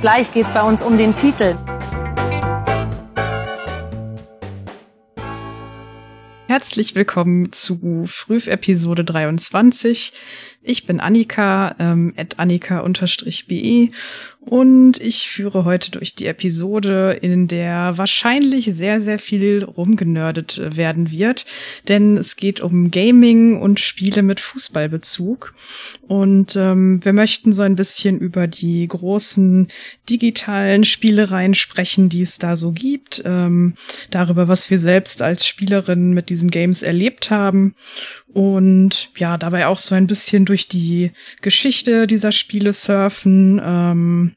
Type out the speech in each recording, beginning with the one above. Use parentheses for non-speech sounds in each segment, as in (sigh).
Gleich geht es bei uns um den Titel. Herzlich willkommen zu Früh Episode 23. Ich bin Annika, ähm, at annika-be und ich führe heute durch die Episode, in der wahrscheinlich sehr, sehr viel rumgenördet werden wird, denn es geht um Gaming und Spiele mit Fußballbezug. Und ähm, wir möchten so ein bisschen über die großen digitalen Spielereien sprechen, die es da so gibt, ähm, darüber, was wir selbst als Spielerinnen mit diesen Games erlebt haben und ja, dabei auch so ein bisschen durch die Geschichte dieser Spiele surfen, ähm,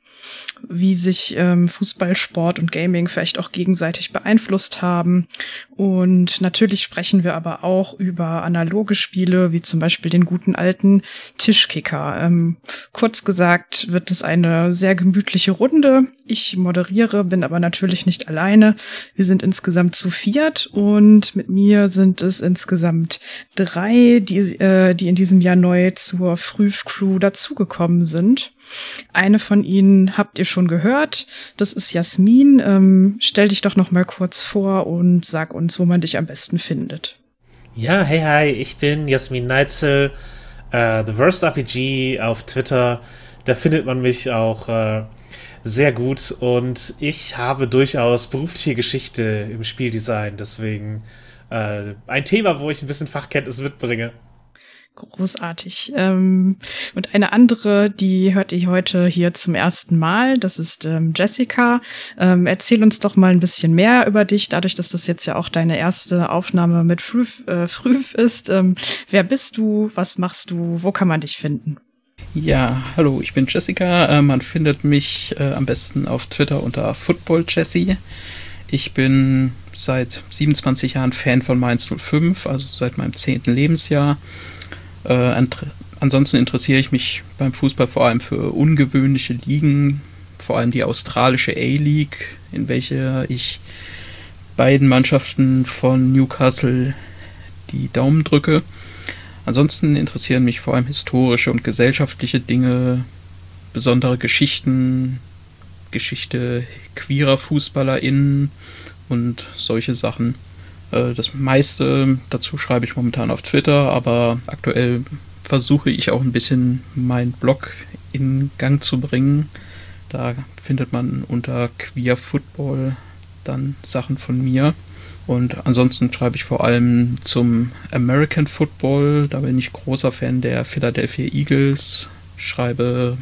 wie sich ähm, Fußballsport und Gaming vielleicht auch gegenseitig beeinflusst haben. Und natürlich sprechen wir aber auch über analoge Spiele, wie zum Beispiel den guten alten Tischkicker. Ähm, kurz gesagt wird es eine sehr gemütliche Runde. Ich moderiere, bin aber natürlich nicht alleine. Wir sind insgesamt zu viert und mit mir sind es insgesamt drei, die, äh, die in diesem Jahr neu zur Früh Crew dazugekommen sind. Eine von ihnen habt ihr schon gehört. Das ist Jasmin. Ähm, stell dich doch noch mal kurz vor und sag uns, wo man dich am besten findet. Ja, hey, hi, ich bin Jasmin Neitzel, uh, The Worst RPG auf Twitter. Da findet man mich auch uh, sehr gut und ich habe durchaus berufliche Geschichte im Spieldesign, deswegen uh, ein Thema, wo ich ein bisschen Fachkenntnis mitbringe. Großartig. Ähm, und eine andere, die hört ihr heute hier zum ersten Mal. Das ist ähm, Jessica. Ähm, erzähl uns doch mal ein bisschen mehr über dich, dadurch, dass das jetzt ja auch deine erste Aufnahme mit Früf, äh, Früf ist. Ähm, wer bist du? Was machst du? Wo kann man dich finden? Ja, hallo, ich bin Jessica. Äh, man findet mich äh, am besten auf Twitter unter Football Jessie. Ich bin seit 27 Jahren Fan von Mainz 05, also seit meinem zehnten Lebensjahr. Äh, ansonsten interessiere ich mich beim Fußball vor allem für ungewöhnliche Ligen, vor allem die australische A-League, in welcher ich beiden Mannschaften von Newcastle die Daumen drücke. Ansonsten interessieren mich vor allem historische und gesellschaftliche Dinge, besondere Geschichten, Geschichte queerer FußballerInnen und solche Sachen. Äh, das meiste dazu schreibe ich momentan auf Twitter, aber aktuell versuche ich auch ein bisschen meinen Blog in Gang zu bringen. Da findet man unter Queer Football dann Sachen von mir. Und ansonsten schreibe ich vor allem zum American Football. Da bin ich großer Fan der Philadelphia Eagles. Schreibe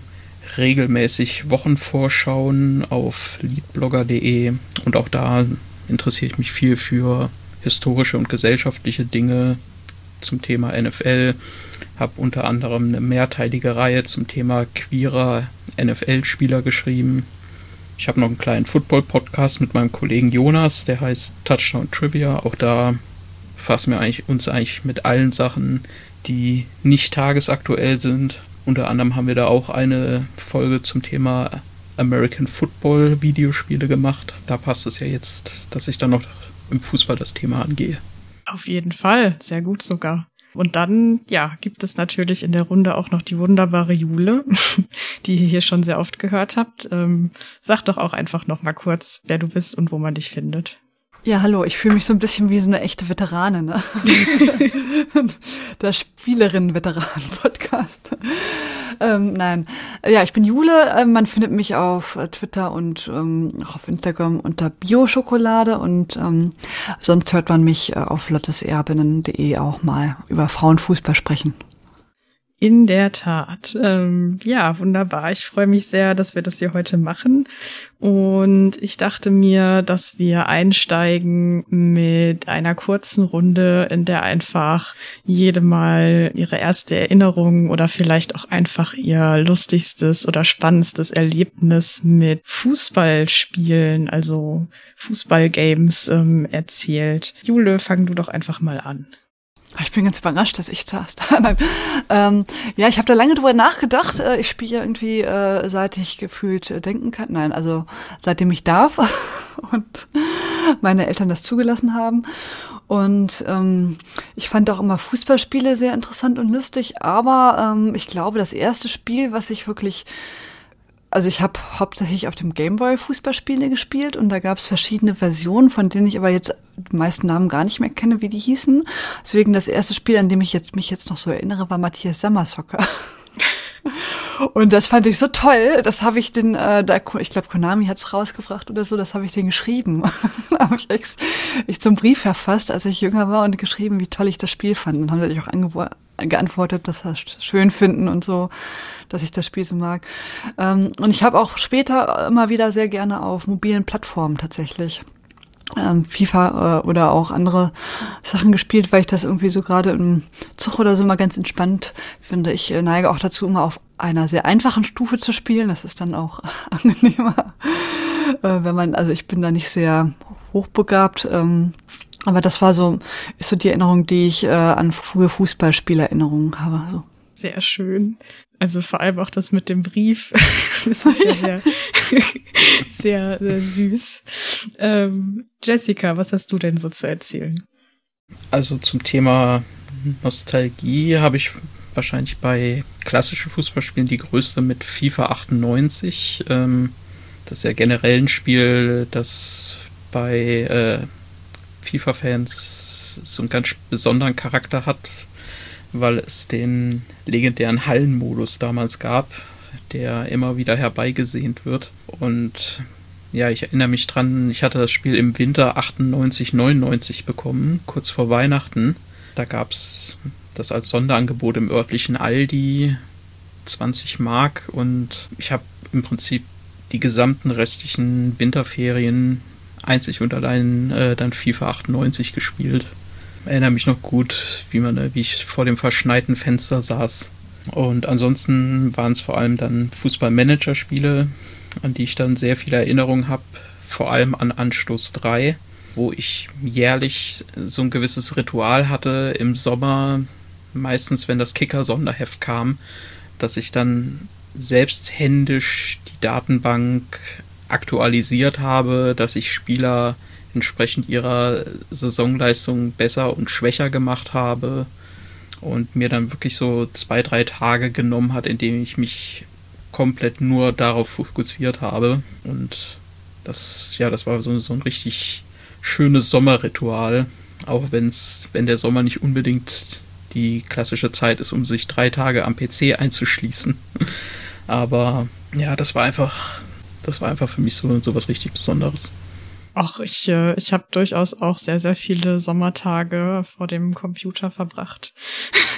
regelmäßig Wochenvorschauen auf leadblogger.de und auch da interessiere ich mich viel für historische und gesellschaftliche Dinge zum Thema NFL, habe unter anderem eine mehrteilige Reihe zum Thema queerer NFL-Spieler geschrieben. Ich habe noch einen kleinen Football-Podcast mit meinem Kollegen Jonas, der heißt Touchdown Trivia. Auch da fassen wir eigentlich, uns eigentlich mit allen Sachen, die nicht tagesaktuell sind. Unter anderem haben wir da auch eine Folge zum Thema American Football Videospiele gemacht. Da passt es ja jetzt, dass ich dann noch im Fußball das Thema angehe. Auf jeden Fall, sehr gut sogar. Und dann, ja, gibt es natürlich in der Runde auch noch die wunderbare Jule, (laughs) die ihr hier schon sehr oft gehört habt. Ähm, sag doch auch einfach noch mal kurz, wer du bist und wo man dich findet. Ja, hallo, ich fühle mich so ein bisschen wie so eine echte Veteranin, ne? (laughs) (laughs) Der Spielerin-Veteran-Podcast. (laughs) ähm, nein, ja, ich bin Jule. Ähm, man findet mich auf Twitter und ähm, auf Instagram unter Bio-Schokolade und ähm, sonst hört man mich äh, auf lotteserbinnen.de auch mal über Frauenfußball sprechen. In der Tat. Ähm, ja, wunderbar. Ich freue mich sehr, dass wir das hier heute machen. Und ich dachte mir, dass wir einsteigen mit einer kurzen Runde, in der einfach jede mal ihre erste Erinnerung oder vielleicht auch einfach ihr lustigstes oder spannendstes Erlebnis mit Fußballspielen, also Fußballgames ähm, erzählt. Jule, fang du doch einfach mal an. Ich bin ganz überrascht, dass ich das. (laughs) ähm, ja, ich habe da lange drüber nachgedacht. Äh, ich spiele irgendwie, äh, seit ich gefühlt äh, denken kann. Nein, also seitdem ich darf (laughs) und meine Eltern das zugelassen haben. Und ähm, ich fand auch immer Fußballspiele sehr interessant und lustig. Aber ähm, ich glaube, das erste Spiel, was ich wirklich also ich habe hauptsächlich auf dem Gameboy Fußballspiele gespielt und da gab es verschiedene Versionen, von denen ich aber jetzt die meisten Namen gar nicht mehr kenne, wie die hießen. Deswegen das erste Spiel, an dem ich jetzt mich jetzt noch so erinnere, war Matthias Sommersoccer. (laughs) Und das fand ich so toll. Das habe ich den, äh, da, ich glaube, Konami hat's rausgebracht oder so, das habe ich den geschrieben. (laughs) habe ich ich zum Brief verfasst, als ich jünger war und geschrieben, wie toll ich das Spiel fand. Und haben sie auch geantwortet, dass sie das schön finden und so, dass ich das Spiel so mag. Ähm, und ich habe auch später immer wieder sehr gerne auf mobilen Plattformen tatsächlich ähm, FIFA äh, oder auch andere Sachen gespielt, weil ich das irgendwie so gerade im Zug oder so mal ganz entspannt finde. Ich äh, neige auch dazu, immer auf einer sehr einfachen Stufe zu spielen. Das ist dann auch (laughs) angenehmer, äh, wenn man, also ich bin da nicht sehr hochbegabt. Ähm, aber das war so, ist so die Erinnerung, die ich äh, an frühe Fußballspielerinnerungen habe. So. Sehr schön. Also vor allem auch das mit dem Brief. (laughs) das (laughs) ist ja sehr, sehr, sehr süß. Ähm, Jessica, was hast du denn so zu erzählen? Also zum Thema Nostalgie habe ich wahrscheinlich bei klassischen Fußballspielen die größte mit FIFA 98. Ähm, das ist ja generell ein Spiel, das bei äh, FIFA-Fans so einen ganz besonderen Charakter hat, weil es den legendären Hallenmodus damals gab, der immer wieder herbeigesehnt wird. Und ja, ich erinnere mich dran, ich hatte das Spiel im Winter 98, 99 bekommen, kurz vor Weihnachten. Da gab es das als Sonderangebot im örtlichen Aldi, 20 Mark und ich habe im Prinzip die gesamten restlichen Winterferien einzig und allein äh, dann FIFA 98 gespielt. Erinnere mich noch gut, wie man, wie ich vor dem verschneiten Fenster saß. Und ansonsten waren es vor allem dann Fußballmanager-Spiele, an die ich dann sehr viele Erinnerungen habe, vor allem an Anstoß 3, wo ich jährlich so ein gewisses Ritual hatte im Sommer, meistens wenn das Kicker-Sonderheft kam, dass ich dann selbst händisch die Datenbank aktualisiert habe, dass ich Spieler entsprechend ihrer Saisonleistung besser und schwächer gemacht habe und mir dann wirklich so zwei, drei Tage genommen hat, in denen ich mich komplett nur darauf fokussiert habe. Und das, ja, das war so, so ein richtig schönes Sommerritual, auch wenn's, wenn der Sommer nicht unbedingt die klassische Zeit ist, um sich drei Tage am PC einzuschließen. (laughs) Aber ja, das war einfach das war einfach für mich so, so was richtig Besonderes. Ach, ich, äh, ich habe durchaus auch sehr, sehr viele Sommertage vor dem Computer verbracht.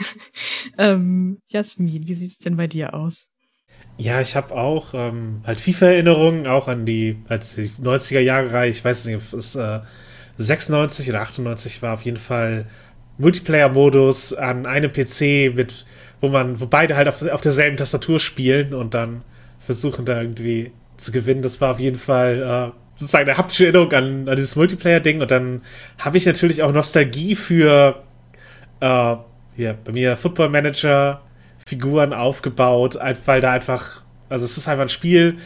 (laughs) ähm, Jasmin, wie sieht's denn bei dir aus? Ja, ich habe auch ähm, halt FIFA-Erinnerungen, auch an die, als die 90er Jahre Reihe, ich weiß nicht, ob es äh, 96 oder 98 war, auf jeden Fall Multiplayer-Modus an einem PC mit, wo man, wo beide halt auf, auf derselben Tastatur spielen und dann versuchen da irgendwie zu gewinnen. Das war auf jeden Fall äh, sozusagen eine haptische Erinnerung an, an dieses Multiplayer-Ding. Und dann habe ich natürlich auch Nostalgie für äh, hier, bei mir Football Manager Figuren aufgebaut, weil da einfach, also es ist einfach ein Spiel,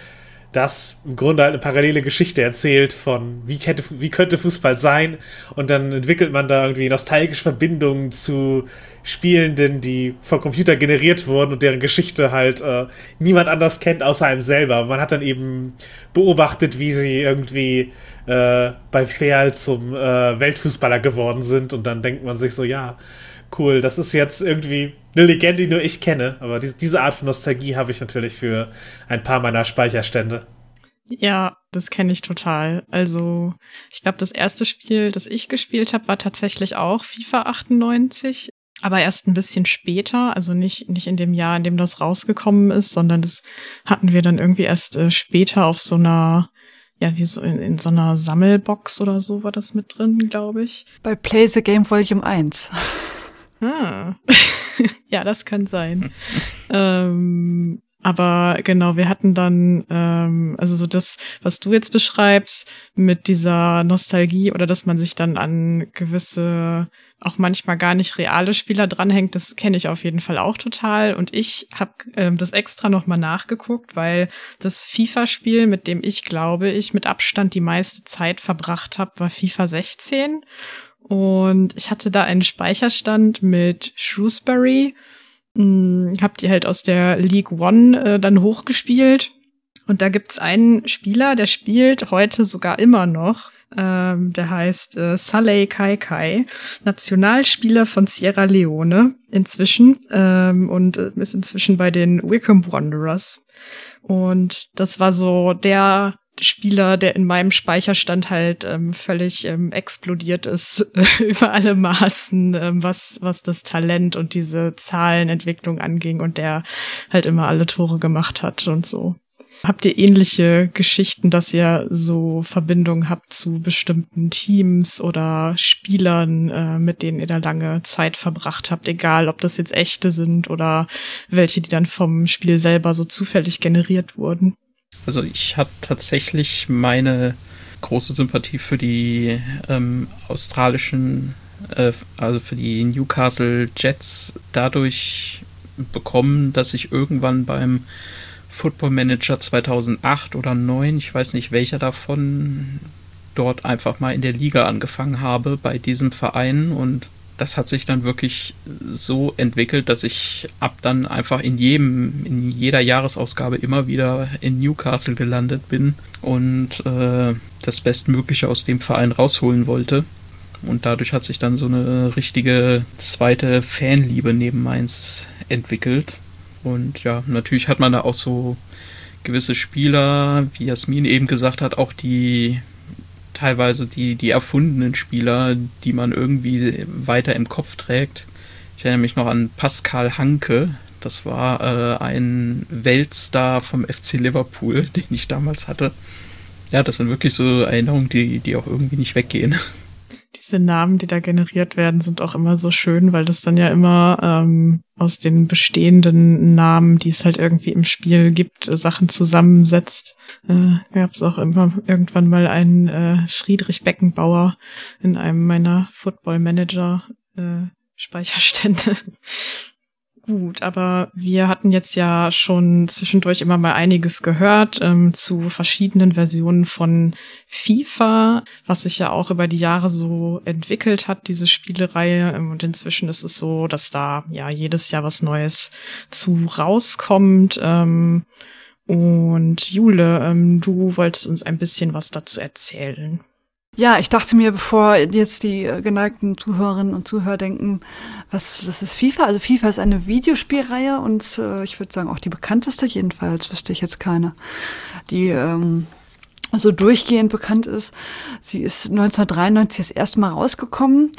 das im Grunde halt eine parallele Geschichte erzählt von, wie, könnte, wie könnte Fußball sein und dann entwickelt man da irgendwie nostalgische Verbindungen zu Spielenden, die vom Computer generiert wurden und deren Geschichte halt äh, niemand anders kennt außer einem selber. Man hat dann eben beobachtet, wie sie irgendwie äh, bei Fair zum äh, Weltfußballer geworden sind und dann denkt man sich so, ja, cool, das ist jetzt irgendwie eine Legende, die nur ich kenne. Aber die, diese Art von Nostalgie habe ich natürlich für ein paar meiner Speicherstände. Ja, das kenne ich total. Also, ich glaube, das erste Spiel, das ich gespielt habe, war tatsächlich auch FIFA 98. aber erst ein bisschen später, also nicht, nicht in dem Jahr, in dem das rausgekommen ist, sondern das hatten wir dann irgendwie erst äh, später auf so einer, ja, wie so in, in so einer Sammelbox oder so war das mit drin, glaube ich. Bei Play the Game Volume 1. (laughs) Ah. (laughs) ja, das kann sein. (laughs) ähm, aber genau, wir hatten dann, ähm, also so das, was du jetzt beschreibst, mit dieser Nostalgie oder dass man sich dann an gewisse, auch manchmal gar nicht reale Spieler dranhängt, das kenne ich auf jeden Fall auch total. Und ich habe ähm, das extra nochmal nachgeguckt, weil das FIFA-Spiel, mit dem ich glaube ich mit Abstand die meiste Zeit verbracht habe, war FIFA 16. Und ich hatte da einen Speicherstand mit Shrewsbury hm, hab die halt aus der League One äh, dann hochgespielt. Und da gibt's einen Spieler, der spielt heute sogar immer noch. Ähm, der heißt äh, Saleh Kai Kai, Nationalspieler von Sierra Leone inzwischen ähm, und äh, ist inzwischen bei den Wickham Wanderers. Und das war so der Spieler, der in meinem Speicherstand halt ähm, völlig ähm, explodiert ist (laughs) über alle Maßen, ähm, was, was das Talent und diese Zahlenentwicklung anging und der halt immer alle Tore gemacht hat und so. Habt ihr ähnliche Geschichten, dass ihr so Verbindungen habt zu bestimmten Teams oder Spielern, äh, mit denen ihr da lange Zeit verbracht habt, egal ob das jetzt echte sind oder welche, die dann vom Spiel selber so zufällig generiert wurden? Also ich habe tatsächlich meine große Sympathie für die ähm, australischen, äh, also für die Newcastle Jets dadurch bekommen, dass ich irgendwann beim Football Manager 2008 oder 2009, ich weiß nicht welcher davon, dort einfach mal in der Liga angefangen habe bei diesem Verein und das hat sich dann wirklich so entwickelt, dass ich ab dann einfach in jedem, in jeder Jahresausgabe immer wieder in Newcastle gelandet bin und äh, das Bestmögliche aus dem Verein rausholen wollte. Und dadurch hat sich dann so eine richtige zweite Fanliebe neben Mainz entwickelt. Und ja, natürlich hat man da auch so gewisse Spieler, wie Jasmin eben gesagt hat, auch die teilweise die, die erfundenen Spieler, die man irgendwie weiter im Kopf trägt. Ich erinnere mich noch an Pascal Hanke. Das war äh, ein Weltstar vom FC Liverpool, (laughs) den ich damals hatte. Ja, das sind wirklich so Erinnerungen, die, die auch irgendwie nicht weggehen diese Namen, die da generiert werden, sind auch immer so schön, weil das dann ja immer ähm, aus den bestehenden Namen, die es halt irgendwie im Spiel gibt, Sachen zusammensetzt. Äh, Gab es auch immer irgendwann mal einen äh, Friedrich Beckenbauer in einem meiner Football Manager äh, Speicherstände gut, aber wir hatten jetzt ja schon zwischendurch immer mal einiges gehört ähm, zu verschiedenen Versionen von FIFA, was sich ja auch über die Jahre so entwickelt hat, diese Spielereihe. Ähm, und inzwischen ist es so, dass da ja jedes Jahr was Neues zu rauskommt. Ähm, und Jule, ähm, du wolltest uns ein bisschen was dazu erzählen. Ja, ich dachte mir, bevor jetzt die äh, geneigten Zuhörerinnen und Zuhörer denken, was, was ist FIFA? Also FIFA ist eine Videospielreihe und äh, ich würde sagen auch die bekannteste, jedenfalls wüsste ich jetzt keine, die ähm, so durchgehend bekannt ist. Sie ist 1993 das erste Mal rausgekommen.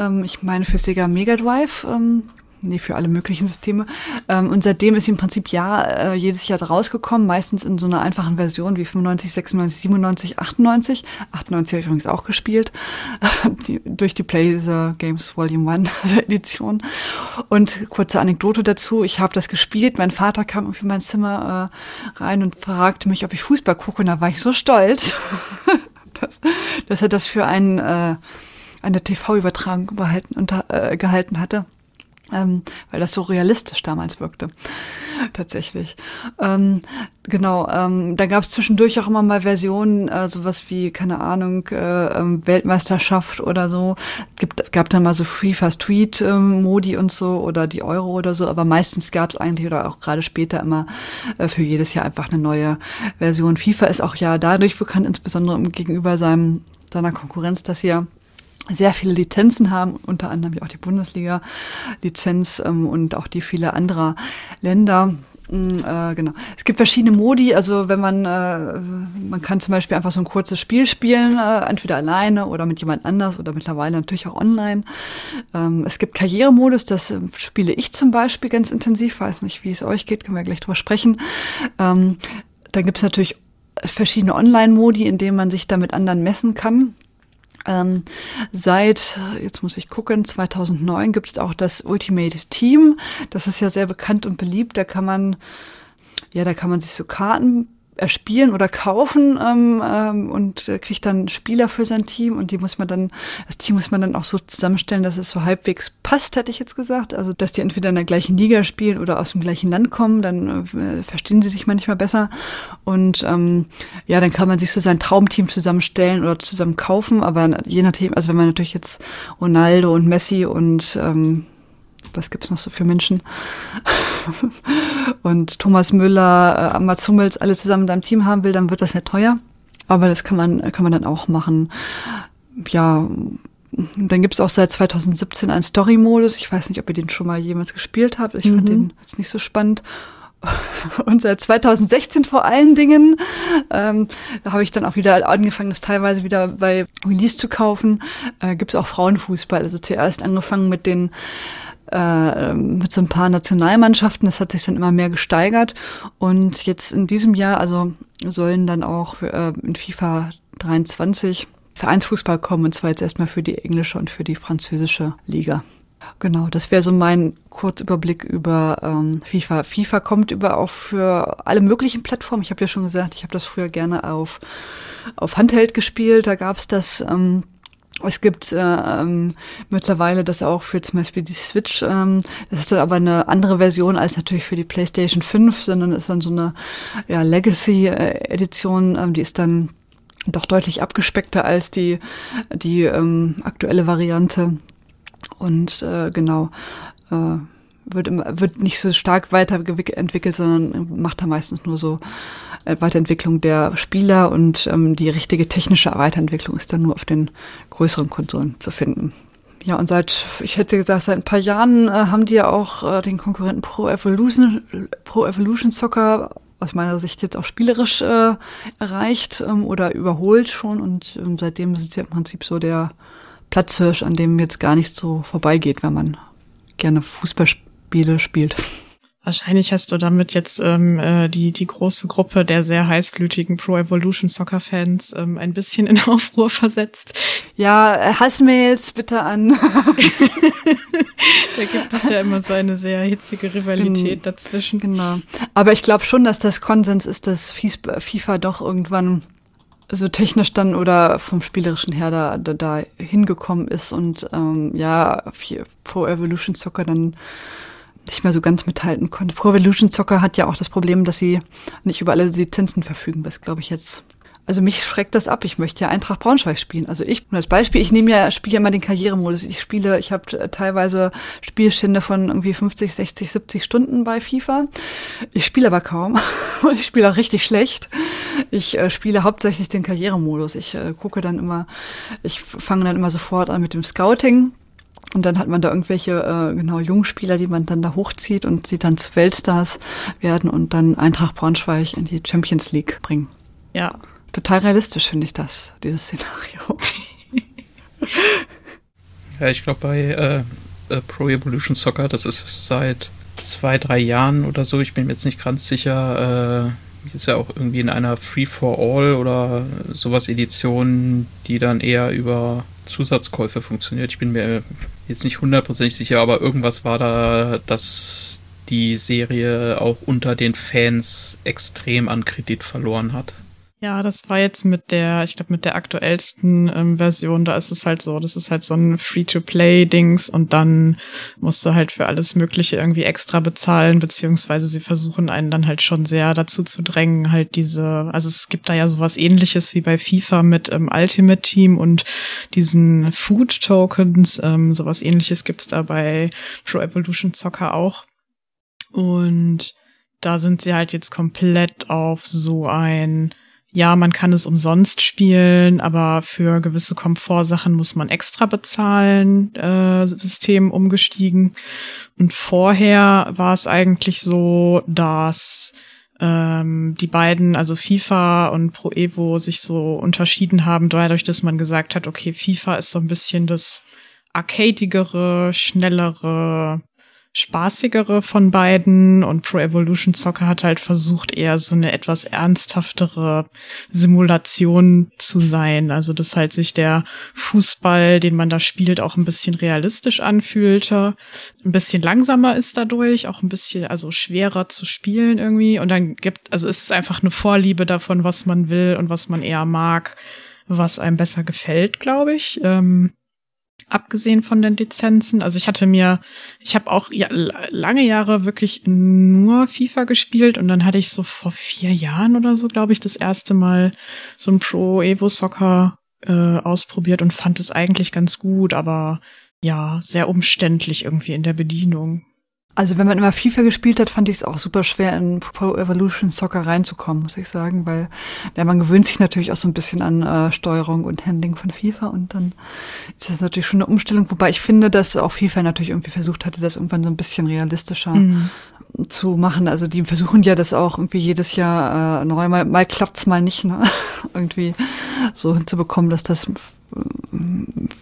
Ähm, ich meine für Sega Mega Drive. Ähm, nee, für alle möglichen Systeme. Ähm, und seitdem ist sie im Prinzip ja äh, jedes Jahr rausgekommen, meistens in so einer einfachen Version wie 95, 96, 97, 98. 98 habe ich übrigens auch gespielt, (laughs) die, durch die the Games Volume 1 (laughs) Edition. Und kurze Anekdote dazu, ich habe das gespielt, mein Vater kam irgendwie in mein Zimmer äh, rein und fragte mich, ob ich Fußball gucke und da war ich so stolz, (laughs) dass, dass er das für einen, äh, eine TV-Übertragung äh, gehalten hatte ähm, weil das so realistisch damals wirkte. Tatsächlich. Ähm, genau, ähm, da gab es zwischendurch auch immer mal Versionen, äh, sowas wie, keine Ahnung, äh, ähm, Weltmeisterschaft oder so. Gibt, gab dann mal so Street ähm, und so oder die Euro oder so, aber meistens gab es eigentlich oder auch gerade später immer äh, für jedes Jahr einfach eine neue Version. FIFA ist auch ja dadurch bekannt, insbesondere gegenüber seinem, seiner Konkurrenz, dass hier sehr viele Lizenzen haben, unter anderem auch die Bundesliga-Lizenz ähm, und auch die viele anderer Länder. Mm, äh, genau. Es gibt verschiedene Modi, also wenn man, äh, man kann zum Beispiel einfach so ein kurzes Spiel spielen, äh, entweder alleine oder mit jemand anders oder mittlerweile natürlich auch online. Ähm, es gibt Karrieremodus, das äh, spiele ich zum Beispiel ganz intensiv, weiß nicht, wie es euch geht, können wir gleich drüber sprechen. Ähm, dann gibt es natürlich verschiedene Online-Modi, in denen man sich da mit anderen messen kann. Ähm, seit, jetzt muss ich gucken, 2009 gibt es auch das Ultimate Team. Das ist ja sehr bekannt und beliebt. Da kann man, ja, da kann man sich so Karten erspielen oder kaufen ähm, ähm, und äh, kriegt dann Spieler für sein Team und die muss man dann, das Team muss man dann auch so zusammenstellen, dass es so halbwegs passt, hätte ich jetzt gesagt. Also dass die entweder in der gleichen Liga spielen oder aus dem gleichen Land kommen, dann äh, verstehen sie sich manchmal besser. Und ähm, ja, dann kann man sich so sein Traumteam zusammenstellen oder zusammen kaufen, aber je nachdem, also wenn man natürlich jetzt Ronaldo und Messi und ähm, was gibt's noch so für Menschen? (laughs) und Thomas Müller, äh, Mats Hummels alle zusammen in deinem Team haben will, dann wird das ja teuer. Aber das kann man, kann man dann auch machen. Ja, dann gibt's auch seit 2017 einen Story-Modus. Ich weiß nicht, ob ihr den schon mal jemals gespielt habt. Ich mhm. fand den jetzt nicht so spannend. (laughs) Und seit 2016 vor allen Dingen ähm, da habe ich dann auch wieder angefangen, das teilweise wieder bei Release zu kaufen. Äh, Gibt es auch Frauenfußball. Also zuerst angefangen mit den äh, mit so ein paar Nationalmannschaften. Das hat sich dann immer mehr gesteigert. Und jetzt in diesem Jahr, also sollen dann auch äh, in FIFA 23 Vereinsfußball kommen, und zwar jetzt erstmal für die englische und für die französische Liga. Genau, das wäre so mein Kurzüberblick über ähm, FIFA. FIFA kommt über auch für alle möglichen Plattformen. Ich habe ja schon gesagt, ich habe das früher gerne auf, auf Handheld gespielt. Da gab's das ähm, es gibt äh, ähm, mittlerweile das auch für zum Beispiel die Switch. Ähm, das ist dann aber eine andere Version als natürlich für die PlayStation 5, sondern ist dann so eine ja, Legacy-Edition. Ähm, die ist dann doch deutlich abgespeckter als die, die ähm, aktuelle Variante. Und äh, genau, äh, wird, immer, wird nicht so stark weiterentwickelt, sondern macht da meistens nur so äh, Weiterentwicklung der Spieler und ähm, die richtige technische Weiterentwicklung ist dann nur auf den größeren Konsolen zu finden. Ja, und seit, ich hätte gesagt, seit ein paar Jahren äh, haben die ja auch äh, den Konkurrenten Pro Evolution, Pro Evolution Soccer aus meiner Sicht jetzt auch spielerisch äh, erreicht ähm, oder überholt schon und ähm, seitdem sind sie im Prinzip so der Platzhirsch, an dem jetzt gar nicht so vorbeigeht, wenn man gerne Fußballspiele spielt. Wahrscheinlich hast du damit jetzt ähm, äh, die, die große Gruppe der sehr heißblütigen Pro Evolution Soccer Fans ähm, ein bisschen in (laughs) Aufruhr versetzt. Ja, äh, Hassmails bitte an. (laughs) da gibt es ja immer so eine sehr hitzige Rivalität dazwischen. Genau. Aber ich glaube schon, dass das Konsens ist, dass FIFA doch irgendwann so technisch dann oder vom spielerischen her da, da, da hingekommen ist und ähm, ja, Pro Evolution Soccer dann nicht mehr so ganz mithalten konnte. Pro Evolution Soccer hat ja auch das Problem, dass sie nicht über alle Lizenzen verfügen, was glaube ich jetzt also mich schreckt das ab. Ich möchte ja Eintracht Braunschweig spielen. Also ich, nur als Beispiel, ich nehme ja, spiele ja immer den Karrieremodus. Ich spiele, ich habe teilweise Spielstände von irgendwie 50, 60, 70 Stunden bei FIFA. Ich spiele aber kaum. (laughs) Und ich spiele auch richtig schlecht. Ich äh, spiele hauptsächlich den Karrieremodus. Ich äh, gucke dann immer, ich fange dann immer sofort an mit dem Scouting und dann hat man da irgendwelche äh, genau Jungspieler, die man dann da hochzieht und die dann zu Weltstars werden und dann Eintracht Braunschweig in die Champions League bringen. Ja. Total realistisch finde ich das, dieses Szenario. ja, ich glaube bei äh, äh, Pro Evolution Soccer, das ist seit zwei, drei Jahren oder so, ich bin mir jetzt nicht ganz sicher, äh, ist ja auch irgendwie in einer Free-for-All oder sowas Edition, die dann eher über Zusatzkäufe funktioniert. Ich bin mir jetzt nicht hundertprozentig sicher, aber irgendwas war da, dass die Serie auch unter den Fans extrem an Kredit verloren hat. Ja, das war jetzt mit der, ich glaube, mit der aktuellsten ähm, Version, da ist es halt so, das ist halt so ein Free-to-Play-Dings und dann musst du halt für alles Mögliche irgendwie extra bezahlen, beziehungsweise sie versuchen einen dann halt schon sehr dazu zu drängen, halt diese, also es gibt da ja sowas ähnliches wie bei FIFA mit ähm, Ultimate Team und diesen Food-Tokens, ähm, sowas ähnliches gibt's da bei Pro Evolution Soccer auch. Und da sind sie halt jetzt komplett auf so ein ja, man kann es umsonst spielen, aber für gewisse Komfortsachen muss man extra bezahlen, äh, System umgestiegen. Und vorher war es eigentlich so, dass ähm, die beiden, also FIFA und Pro Evo, sich so unterschieden haben, dadurch, dass man gesagt hat, okay, FIFA ist so ein bisschen das arcadigere, schnellere, spaßigere von beiden und Pro Evolution Soccer hat halt versucht, eher so eine etwas ernsthaftere Simulation zu sein. Also, dass halt sich der Fußball, den man da spielt, auch ein bisschen realistisch anfühlte, ein bisschen langsamer ist dadurch, auch ein bisschen, also schwerer zu spielen irgendwie. Und dann gibt, also ist es einfach eine Vorliebe davon, was man will und was man eher mag, was einem besser gefällt, glaube ich. Ähm, abgesehen von den Lizenzen. Also ich hatte mir, ich habe auch ja, lange Jahre wirklich nur FIFA gespielt und dann hatte ich so vor vier Jahren oder so, glaube ich, das erste Mal so ein Pro Evo Soccer äh, ausprobiert und fand es eigentlich ganz gut, aber ja, sehr umständlich irgendwie in der Bedienung. Also wenn man immer FIFA gespielt hat, fand ich es auch super schwer, in Pro Evolution Soccer reinzukommen, muss ich sagen, weil ja, man gewöhnt sich natürlich auch so ein bisschen an äh, Steuerung und Handling von FIFA und dann ist das natürlich schon eine Umstellung, wobei ich finde, dass auch FIFA natürlich irgendwie versucht hatte, das irgendwann so ein bisschen realistischer mhm. zu machen. Also die versuchen ja das auch irgendwie jedes Jahr äh, neu, mal, mal klappt's mal nicht, ne? (laughs) irgendwie so hinzubekommen, dass das äh,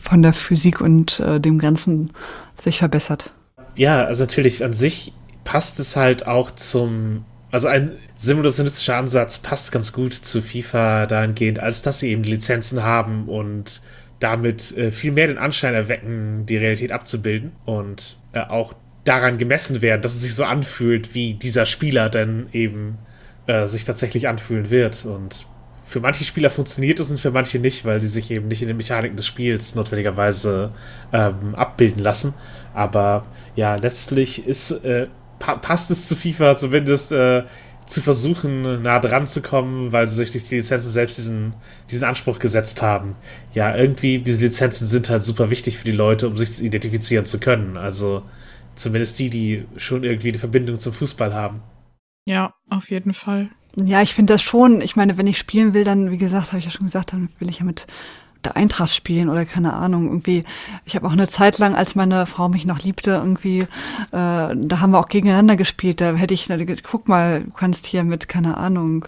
von der Physik und äh, dem Ganzen sich verbessert ja, also natürlich an sich passt es halt auch zum, also ein simulationistischer Ansatz passt ganz gut zu FIFA dahingehend, als dass sie eben Lizenzen haben und damit äh, viel mehr den Anschein erwecken, die Realität abzubilden und äh, auch daran gemessen werden, dass es sich so anfühlt, wie dieser Spieler dann eben äh, sich tatsächlich anfühlen wird. Und für manche Spieler funktioniert es und für manche nicht, weil sie sich eben nicht in den Mechaniken des Spiels notwendigerweise ähm, abbilden lassen. Aber ja, letztlich ist, äh, pa passt es zu FIFA zumindest äh, zu versuchen, nah dran zu kommen, weil sie sich durch die Lizenzen selbst diesen, diesen Anspruch gesetzt haben. Ja, irgendwie, diese Lizenzen sind halt super wichtig für die Leute, um sich identifizieren zu können. Also zumindest die, die schon irgendwie eine Verbindung zum Fußball haben. Ja, auf jeden Fall. Ja, ich finde das schon. Ich meine, wenn ich spielen will, dann, wie gesagt, habe ich ja schon gesagt, dann will ich ja mit der Eintracht spielen oder keine Ahnung. Irgendwie, ich habe auch eine Zeit lang, als meine Frau mich noch liebte, irgendwie, äh, da haben wir auch gegeneinander gespielt. Da hätte ich, guck mal, du kannst hier mit, keine Ahnung,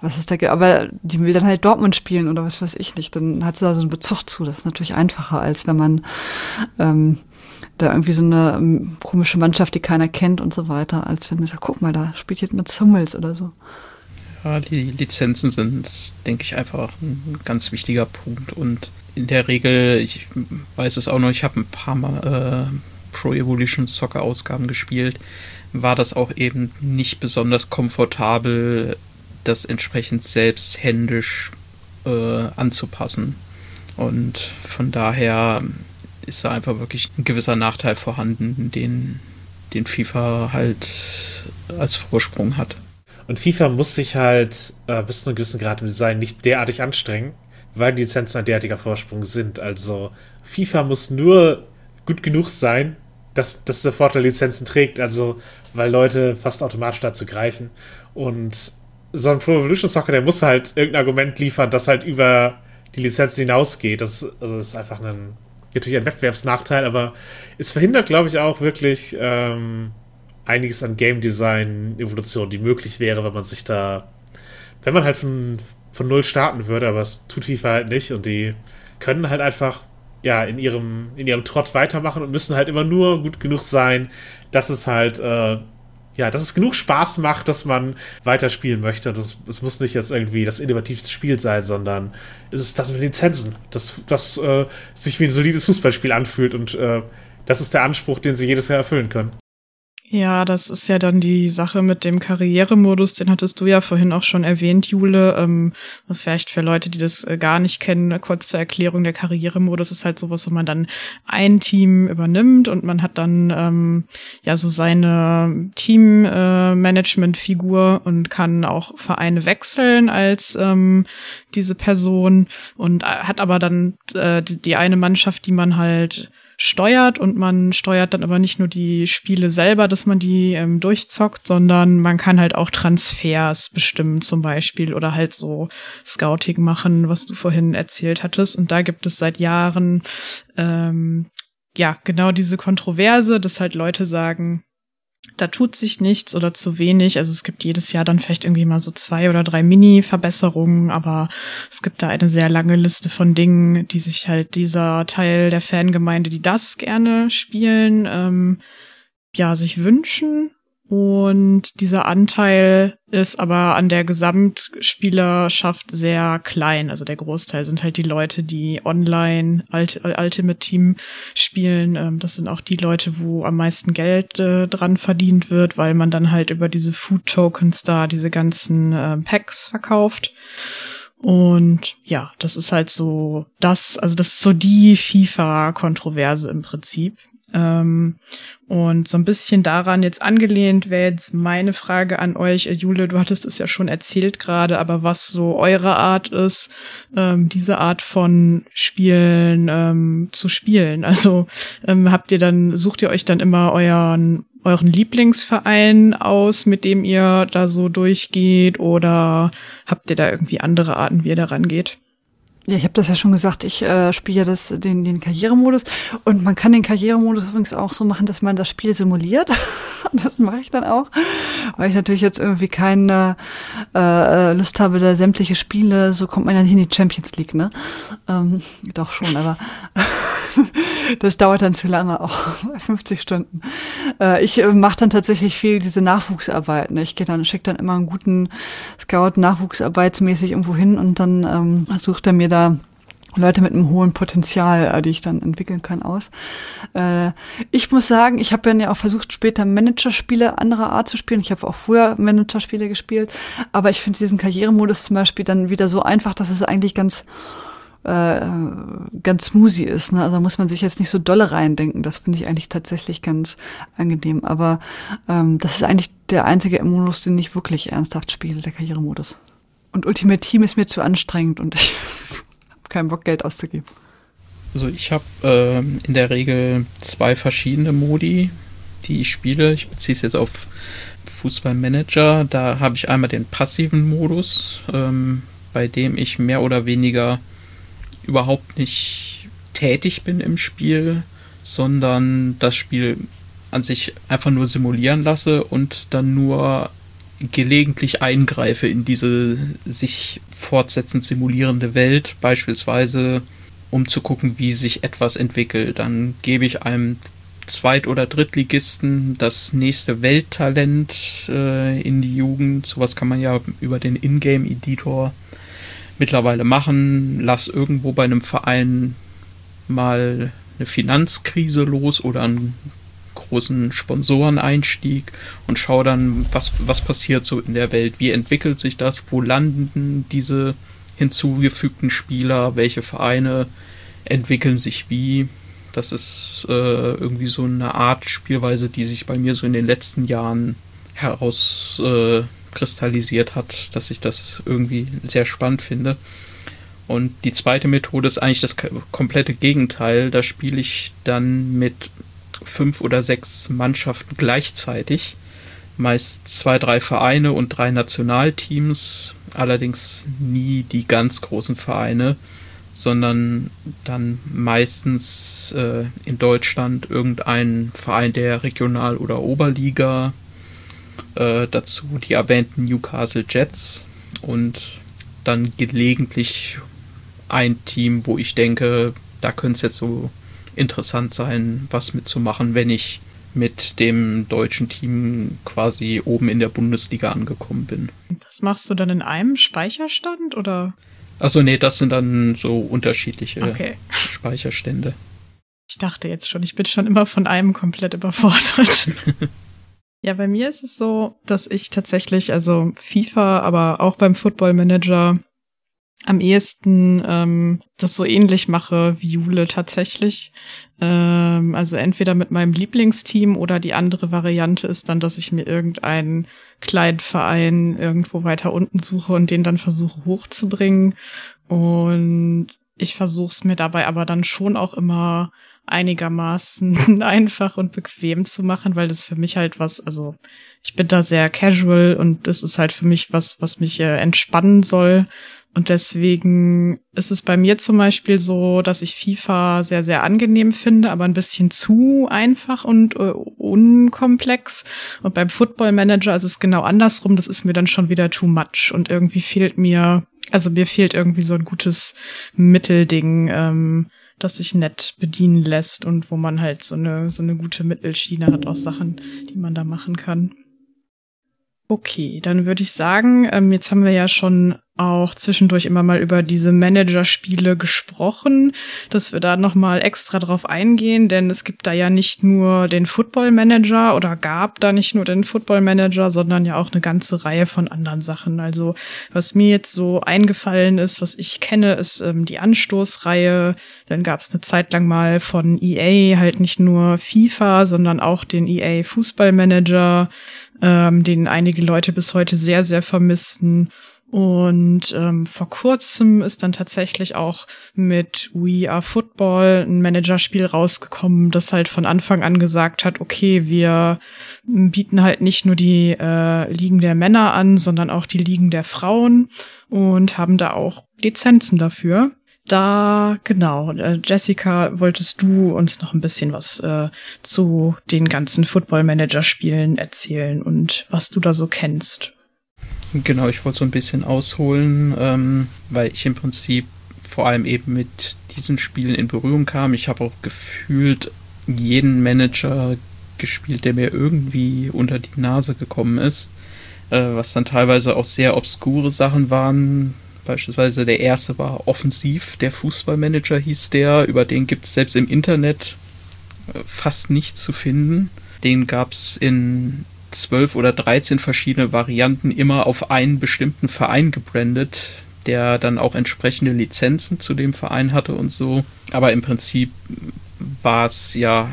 was ist da, aber die will dann halt Dortmund spielen oder was weiß ich nicht. Dann hat sie da so einen Bezug zu. Das ist natürlich einfacher, als wenn man ähm, da irgendwie so eine ähm, komische Mannschaft, die keiner kennt und so weiter, als wenn sie sagt, guck mal, da spielt jetzt mit Zummels oder so. Ja, die Lizenzen sind, denke ich, einfach ein ganz wichtiger Punkt. Und in der Regel, ich weiß es auch noch, ich habe ein paar Mal äh, Pro Evolution Soccer Ausgaben gespielt, war das auch eben nicht besonders komfortabel, das entsprechend selbst händisch äh, anzupassen. Und von daher ist da einfach wirklich ein gewisser Nachteil vorhanden, den, den FIFA halt als Vorsprung hat. Und FIFA muss sich halt äh, bis zu einem gewissen Grad im Design nicht derartig anstrengen, weil die Lizenzen ein derartiger Vorsprung sind. Also FIFA muss nur gut genug sein, dass, dass der Vorteil Lizenzen trägt, also weil Leute fast automatisch dazu greifen. Und so ein Pro Evolution Soccer, der muss halt irgendein Argument liefern, das halt über die Lizenzen hinausgeht. Das, also das ist einfach ein, natürlich ein Wettbewerbsnachteil, aber es verhindert, glaube ich, auch wirklich ähm, einiges an Game Design Evolution, die möglich wäre, wenn man sich da, wenn man halt von, von null starten würde, aber es tut FIFA halt nicht und die können halt einfach ja in ihrem in ihrem Trott weitermachen und müssen halt immer nur gut genug sein, dass es halt äh, ja, dass es genug Spaß macht, dass man weiterspielen möchte. Das, es muss nicht jetzt irgendwie das innovativste Spiel sein, sondern es ist das mit Lizenzen, das, das äh, sich wie ein solides Fußballspiel anfühlt und äh, das ist der Anspruch, den sie jedes Jahr erfüllen können. Ja, das ist ja dann die Sache mit dem Karrieremodus, den hattest du ja vorhin auch schon erwähnt, Jule. Ähm, vielleicht für Leute, die das äh, gar nicht kennen, kurz zur Erklärung, der Karrieremodus ist halt sowas, wo man dann ein Team übernimmt und man hat dann ähm, ja so seine Team-Management-Figur äh, und kann auch Vereine wechseln als ähm, diese Person und äh, hat aber dann äh, die eine Mannschaft, die man halt steuert und man steuert dann aber nicht nur die Spiele selber, dass man die ähm, durchzockt, sondern man kann halt auch Transfers bestimmen zum Beispiel oder halt so Scouting machen, was du vorhin erzählt hattest. Und da gibt es seit Jahren ähm, ja genau diese Kontroverse, dass halt Leute sagen, da tut sich nichts oder zu wenig. Also es gibt jedes Jahr dann vielleicht irgendwie mal so zwei oder drei Mini-Verbesserungen, aber es gibt da eine sehr lange Liste von Dingen, die sich halt dieser Teil der Fangemeinde, die das gerne spielen, ähm, ja, sich wünschen. Und dieser Anteil ist aber an der Gesamtspielerschaft sehr klein. Also der Großteil sind halt die Leute, die online Ultimate Team spielen. Ähm, das sind auch die Leute, wo am meisten Geld äh, dran verdient wird, weil man dann halt über diese Food Tokens da diese ganzen äh, Packs verkauft. Und ja, das ist halt so das, also das ist so die FIFA-Kontroverse im Prinzip. Ähm, und so ein bisschen daran jetzt angelehnt wäre jetzt meine Frage an euch. Äh, Jule, du hattest es ja schon erzählt gerade, aber was so eure Art ist, ähm, diese Art von Spielen ähm, zu spielen. Also ähm, habt ihr dann, sucht ihr euch dann immer euren euren Lieblingsverein aus, mit dem ihr da so durchgeht oder habt ihr da irgendwie andere Arten, wie ihr da rangeht? Ja, ich habe das ja schon gesagt, ich äh, spiele ja das, den, den Karrieremodus und man kann den Karrieremodus übrigens auch so machen, dass man das Spiel simuliert. (laughs) das mache ich dann auch, weil ich natürlich jetzt irgendwie keine äh, Lust habe, da sämtliche Spiele, so kommt man ja nicht in die Champions League, ne? Ähm, doch schon, aber (laughs) (laughs) das dauert dann zu lange, auch (laughs) 50 Stunden. Äh, ich äh, mache dann tatsächlich viel diese Nachwuchsarbeit. Ne? Ich gehe dann, schicke dann immer einen guten Scout nachwuchsarbeitsmäßig irgendwo hin und dann ähm, sucht er mir da Leute mit einem hohen Potenzial, äh, die ich dann entwickeln kann, aus. Äh, ich muss sagen, ich habe ja auch versucht, später Managerspiele anderer Art zu spielen. Ich habe auch früher Managerspiele gespielt, aber ich finde diesen Karrieremodus zum Beispiel dann wieder so einfach, dass es eigentlich ganz äh, ganz smoothie ist. Ne? Also muss man sich jetzt nicht so dolle reindenken. Das finde ich eigentlich tatsächlich ganz angenehm. Aber ähm, das ist eigentlich der einzige Modus, den ich wirklich ernsthaft spiele, der Karrieremodus. Und Ultimate Team ist mir zu anstrengend und (laughs) ich habe keinen Bock, Geld auszugeben. Also ich habe äh, in der Regel zwei verschiedene Modi, die ich spiele. Ich beziehe es jetzt auf Fußballmanager. Da habe ich einmal den passiven Modus, ähm, bei dem ich mehr oder weniger überhaupt nicht tätig bin im Spiel, sondern das Spiel an sich einfach nur simulieren lasse und dann nur gelegentlich eingreife in diese sich fortsetzend simulierende Welt, beispielsweise um zu gucken, wie sich etwas entwickelt. Dann gebe ich einem Zweit- oder Drittligisten das nächste Welttalent äh, in die Jugend. Sowas kann man ja über den Ingame-Editor mittlerweile machen. Lass irgendwo bei einem Verein mal eine Finanzkrise los oder einen großen Sponsoreneinstieg und schau dann, was, was passiert so in der Welt, wie entwickelt sich das, wo landen diese hinzugefügten Spieler, welche Vereine entwickeln sich wie. Das ist äh, irgendwie so eine Art Spielweise, die sich bei mir so in den letzten Jahren heraus äh, kristallisiert hat, dass ich das irgendwie sehr spannend finde. Und die zweite Methode ist eigentlich das komplette Gegenteil. Da spiele ich dann mit fünf oder sechs Mannschaften gleichzeitig. Meist zwei, drei Vereine und drei Nationalteams. Allerdings nie die ganz großen Vereine, sondern dann meistens äh, in Deutschland irgendein Verein der Regional- oder Oberliga äh, dazu die erwähnten Newcastle Jets und dann gelegentlich ein Team, wo ich denke, da könnte es jetzt so interessant sein, was mitzumachen, wenn ich mit dem deutschen Team quasi oben in der Bundesliga angekommen bin. Das machst du dann in einem Speicherstand oder? Achso, nee, das sind dann so unterschiedliche okay. (laughs) Speicherstände. Ich dachte jetzt schon, ich bin schon immer von einem komplett überfordert. (laughs) Ja, bei mir ist es so, dass ich tatsächlich, also FIFA, aber auch beim Football Manager am ehesten ähm, das so ähnlich mache wie Jule tatsächlich. Ähm, also entweder mit meinem Lieblingsteam oder die andere Variante ist dann, dass ich mir irgendeinen kleinen Verein irgendwo weiter unten suche und den dann versuche hochzubringen. Und ich versuche es mir dabei aber dann schon auch immer einigermaßen (laughs) einfach und bequem zu machen, weil das für mich halt was, also ich bin da sehr casual und das ist halt für mich was, was mich äh, entspannen soll. Und deswegen ist es bei mir zum Beispiel so, dass ich FIFA sehr, sehr angenehm finde, aber ein bisschen zu einfach und äh, unkomplex. Und beim Football Manager ist es genau andersrum. Das ist mir dann schon wieder too much. Und irgendwie fehlt mir, also mir fehlt irgendwie so ein gutes Mittelding, ähm, das sich nett bedienen lässt und wo man halt so eine, so eine gute Mittelschiene hat aus Sachen, die man da machen kann. Okay, dann würde ich sagen, ähm, jetzt haben wir ja schon auch zwischendurch immer mal über diese Managerspiele gesprochen, dass wir da nochmal extra drauf eingehen, denn es gibt da ja nicht nur den Football Manager oder gab da nicht nur den Football Manager, sondern ja auch eine ganze Reihe von anderen Sachen. Also was mir jetzt so eingefallen ist, was ich kenne, ist ähm, die Anstoßreihe. Dann gab es eine Zeit lang mal von EA halt nicht nur FIFA, sondern auch den EA Fußball Manager, ähm, den einige Leute bis heute sehr, sehr vermissen. Und ähm, vor kurzem ist dann tatsächlich auch mit We Are Football ein Managerspiel rausgekommen, das halt von Anfang an gesagt hat, okay, wir bieten halt nicht nur die äh, Ligen der Männer an, sondern auch die Ligen der Frauen und haben da auch Lizenzen dafür. Da, genau, äh, Jessica, wolltest du uns noch ein bisschen was äh, zu den ganzen Football Manager Spielen erzählen und was du da so kennst? Genau, ich wollte so ein bisschen ausholen, ähm, weil ich im Prinzip vor allem eben mit diesen Spielen in Berührung kam. Ich habe auch gefühlt jeden Manager gespielt, der mir irgendwie unter die Nase gekommen ist, äh, was dann teilweise auch sehr obskure Sachen waren. Beispielsweise der erste war Offensiv, der Fußballmanager hieß der, über den gibt es selbst im Internet äh, fast nichts zu finden. Den gab es in zwölf oder dreizehn verschiedene Varianten immer auf einen bestimmten Verein gebrandet, der dann auch entsprechende Lizenzen zu dem Verein hatte und so. Aber im Prinzip war es ja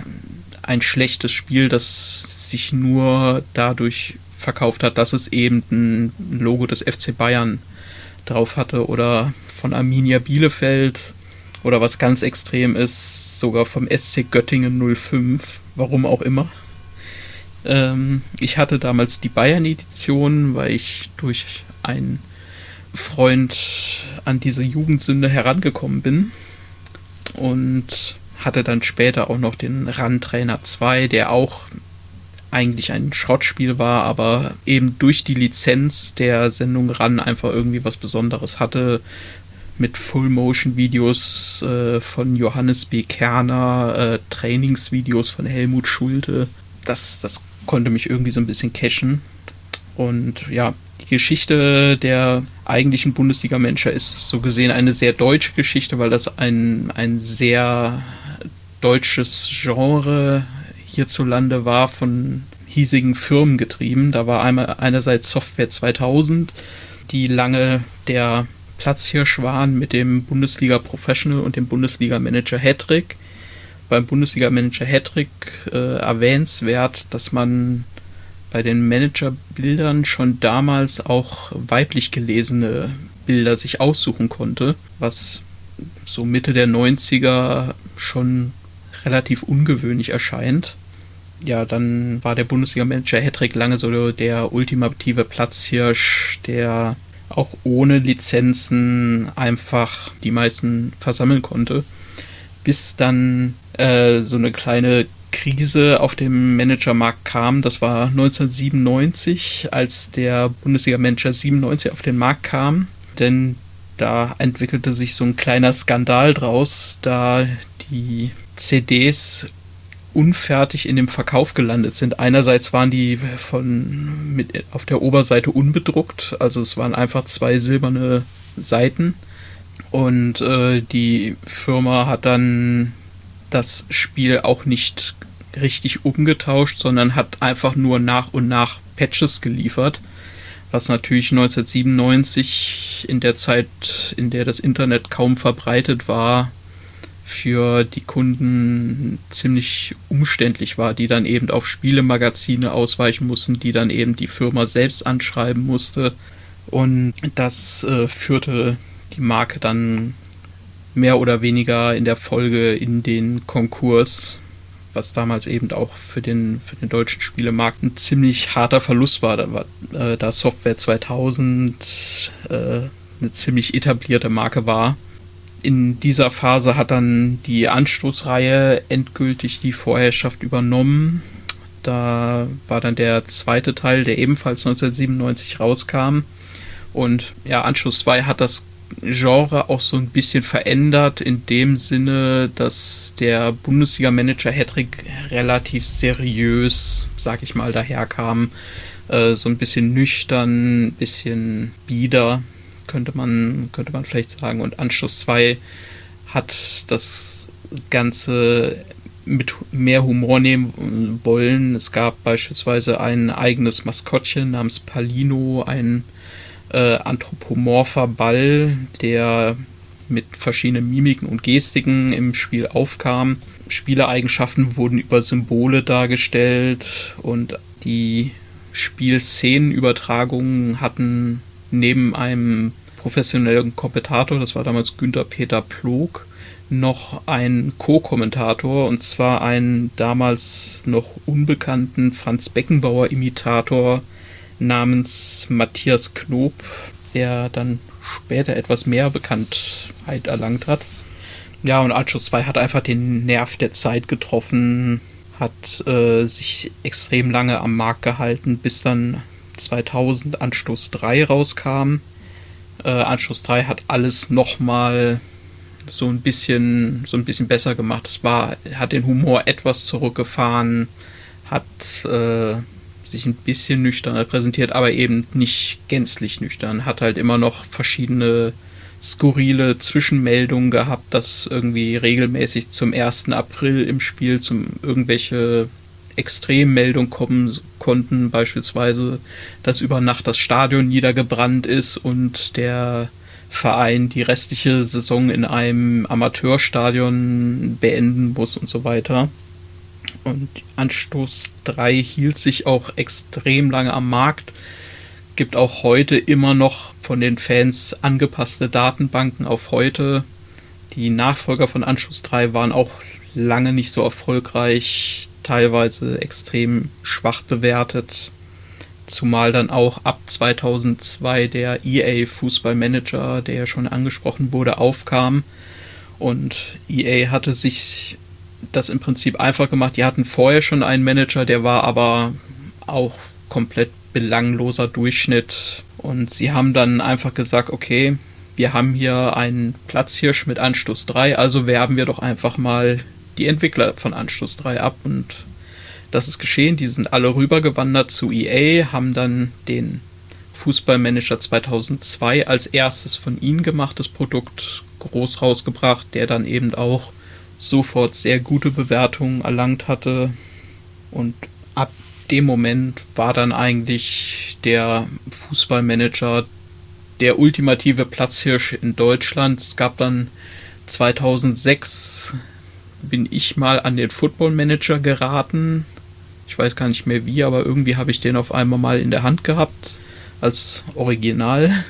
ein schlechtes Spiel, das sich nur dadurch verkauft hat, dass es eben ein Logo des FC Bayern drauf hatte oder von Arminia Bielefeld oder was ganz extrem ist, sogar vom SC Göttingen 05, warum auch immer. Ähm, ich hatte damals die Bayern-Edition, weil ich durch einen Freund an diese Jugendsünde herangekommen bin. Und hatte dann später auch noch den Run-Trainer 2, der auch eigentlich ein Schrottspiel war, aber eben durch die Lizenz der Sendung Run einfach irgendwie was Besonderes hatte. Mit Full-Motion-Videos äh, von Johannes B. Kerner, äh, Trainingsvideos von Helmut Schulte. Das, das konnte mich irgendwie so ein bisschen cashen. Und ja, die Geschichte der eigentlichen Bundesliga-Manager ist so gesehen eine sehr deutsche Geschichte, weil das ein, ein sehr deutsches Genre hierzulande war, von hiesigen Firmen getrieben. Da war einmal einerseits Software 2000, die lange der Platzhirsch waren mit dem Bundesliga Professional und dem Bundesliga Manager Hattrick beim Bundesliga-Manager Hattrick äh, erwähnenswert, dass man bei den Managerbildern schon damals auch weiblich gelesene Bilder sich aussuchen konnte, was so Mitte der 90er schon relativ ungewöhnlich erscheint. Ja, dann war der Bundesliga-Manager Hattrick lange so der ultimative Platzhirsch, der auch ohne Lizenzen einfach die meisten versammeln konnte. Bis dann äh, so eine kleine Krise auf dem Managermarkt kam. Das war 1997, als der Bundesliga-Manager 97 auf den Markt kam. Denn da entwickelte sich so ein kleiner Skandal draus, da die CDs unfertig in dem Verkauf gelandet sind. Einerseits waren die von mit auf der Oberseite unbedruckt, also es waren einfach zwei silberne Seiten und äh, die Firma hat dann das Spiel auch nicht richtig umgetauscht, sondern hat einfach nur nach und nach Patches geliefert, was natürlich 1997 in der Zeit, in der das Internet kaum verbreitet war, für die Kunden ziemlich umständlich war, die dann eben auf Spielemagazine ausweichen mussten, die dann eben die Firma selbst anschreiben musste. Und das äh, führte die Marke dann mehr oder weniger in der Folge in den Konkurs, was damals eben auch für den, für den deutschen Spielemarkt ein ziemlich harter Verlust war. Da, war, äh, da Software 2000 äh, eine ziemlich etablierte Marke war. In dieser Phase hat dann die Anstoßreihe endgültig die Vorherrschaft übernommen. Da war dann der zweite Teil, der ebenfalls 1997 rauskam. Und ja, Anschluss 2 hat das Genre auch so ein bisschen verändert, in dem Sinne, dass der Bundesliga-Manager Hedrick relativ seriös, sag ich mal, daherkam. Äh, so ein bisschen nüchtern, ein bisschen bieder, könnte man, könnte man vielleicht sagen. Und Anschluss 2 hat das Ganze mit mehr Humor nehmen wollen. Es gab beispielsweise ein eigenes Maskottchen namens Palino, ein äh, anthropomorpher Ball, der mit verschiedenen Mimiken und Gestiken im Spiel aufkam. Spielereigenschaften wurden über Symbole dargestellt und die Spielszenenübertragungen hatten neben einem professionellen Kommentator, das war damals Günther Peter Plog, noch einen Co-Kommentator und zwar einen damals noch unbekannten Franz Beckenbauer Imitator namens Matthias Knob, der dann später etwas mehr Bekanntheit erlangt hat. Ja, und Anschluss 2 hat einfach den Nerv der Zeit getroffen, hat äh, sich extrem lange am Markt gehalten, bis dann 2000 Anstoß 3 rauskam. Äh, Anstoß 3 hat alles nochmal so ein bisschen so ein bisschen besser gemacht. Es war hat den Humor etwas zurückgefahren, hat äh, sich ein bisschen nüchterner präsentiert, aber eben nicht gänzlich nüchtern. Hat halt immer noch verschiedene skurrile Zwischenmeldungen gehabt, dass irgendwie regelmäßig zum 1. April im Spiel zum irgendwelche Extremmeldungen kommen konnten, beispielsweise, dass über Nacht das Stadion niedergebrannt ist und der Verein die restliche Saison in einem Amateurstadion beenden muss und so weiter. Und Anstoß 3 hielt sich auch extrem lange am Markt. Gibt auch heute immer noch von den Fans angepasste Datenbanken auf heute. Die Nachfolger von Anstoß 3 waren auch lange nicht so erfolgreich, teilweise extrem schwach bewertet. Zumal dann auch ab 2002 der EA Fußballmanager, der ja schon angesprochen wurde, aufkam. Und EA hatte sich das im Prinzip einfach gemacht. Die hatten vorher schon einen Manager, der war aber auch komplett belangloser Durchschnitt. Und sie haben dann einfach gesagt, okay, wir haben hier einen Platzhirsch mit Anstoß 3, also werben wir doch einfach mal die Entwickler von Anstoß 3 ab. Und das ist geschehen. Die sind alle rübergewandert zu EA, haben dann den Fußballmanager 2002 als erstes von ihnen gemachtes Produkt groß rausgebracht, der dann eben auch sofort sehr gute Bewertungen erlangt hatte. Und ab dem Moment war dann eigentlich der Fußballmanager der ultimative Platzhirsch in Deutschland. Es gab dann 2006 bin ich mal an den Football Manager geraten. Ich weiß gar nicht mehr wie, aber irgendwie habe ich den auf einmal mal in der Hand gehabt als Original.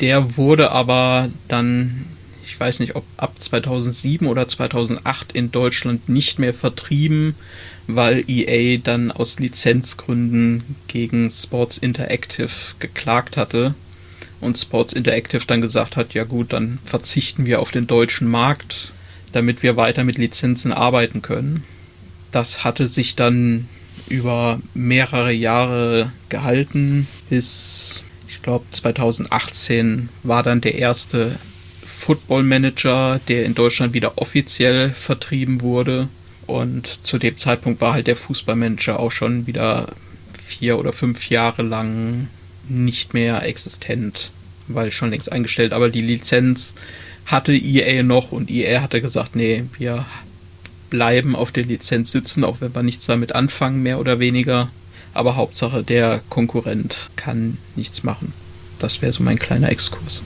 Der wurde aber dann ich weiß nicht, ob ab 2007 oder 2008 in Deutschland nicht mehr vertrieben, weil EA dann aus Lizenzgründen gegen Sports Interactive geklagt hatte und Sports Interactive dann gesagt hat, ja gut, dann verzichten wir auf den deutschen Markt, damit wir weiter mit Lizenzen arbeiten können. Das hatte sich dann über mehrere Jahre gehalten, bis ich glaube 2018 war dann der erste Football Manager, der in Deutschland wieder offiziell vertrieben wurde. Und zu dem Zeitpunkt war halt der Fußballmanager auch schon wieder vier oder fünf Jahre lang nicht mehr existent, weil schon längst eingestellt. Aber die Lizenz hatte EA noch und EA hatte gesagt, nee, wir bleiben auf der Lizenz sitzen, auch wenn wir nichts damit anfangen, mehr oder weniger. Aber Hauptsache, der Konkurrent kann nichts machen. Das wäre so mein kleiner Exkurs.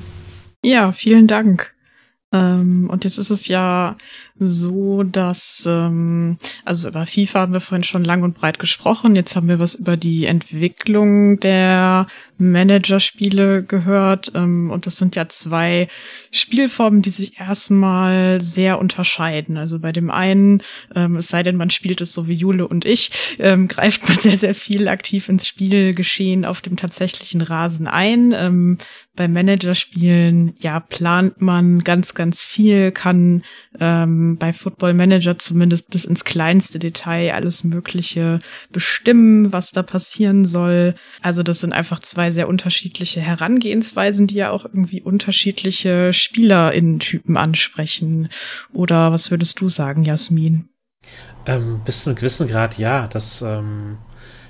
Ja, vielen Dank. Ähm, und jetzt ist es ja so, dass, ähm, also über FIFA haben wir vorhin schon lang und breit gesprochen. Jetzt haben wir was über die Entwicklung der Managerspiele gehört. Ähm, und das sind ja zwei Spielformen, die sich erstmal sehr unterscheiden. Also bei dem einen, ähm, es sei denn, man spielt es so wie Jule und ich, ähm, (laughs) greift man sehr, sehr viel aktiv ins Spielgeschehen auf dem tatsächlichen Rasen ein. Ähm, bei Managerspielen, ja, plant man ganz, ganz viel, kann ähm, bei Football Manager zumindest bis ins kleinste Detail alles Mögliche bestimmen, was da passieren soll. Also das sind einfach zwei sehr unterschiedliche Herangehensweisen, die ja auch irgendwie unterschiedliche SpielerInnen-Typen ansprechen. Oder was würdest du sagen, Jasmin? Ähm, bis zu einem gewissen Grad ja. Das, ähm,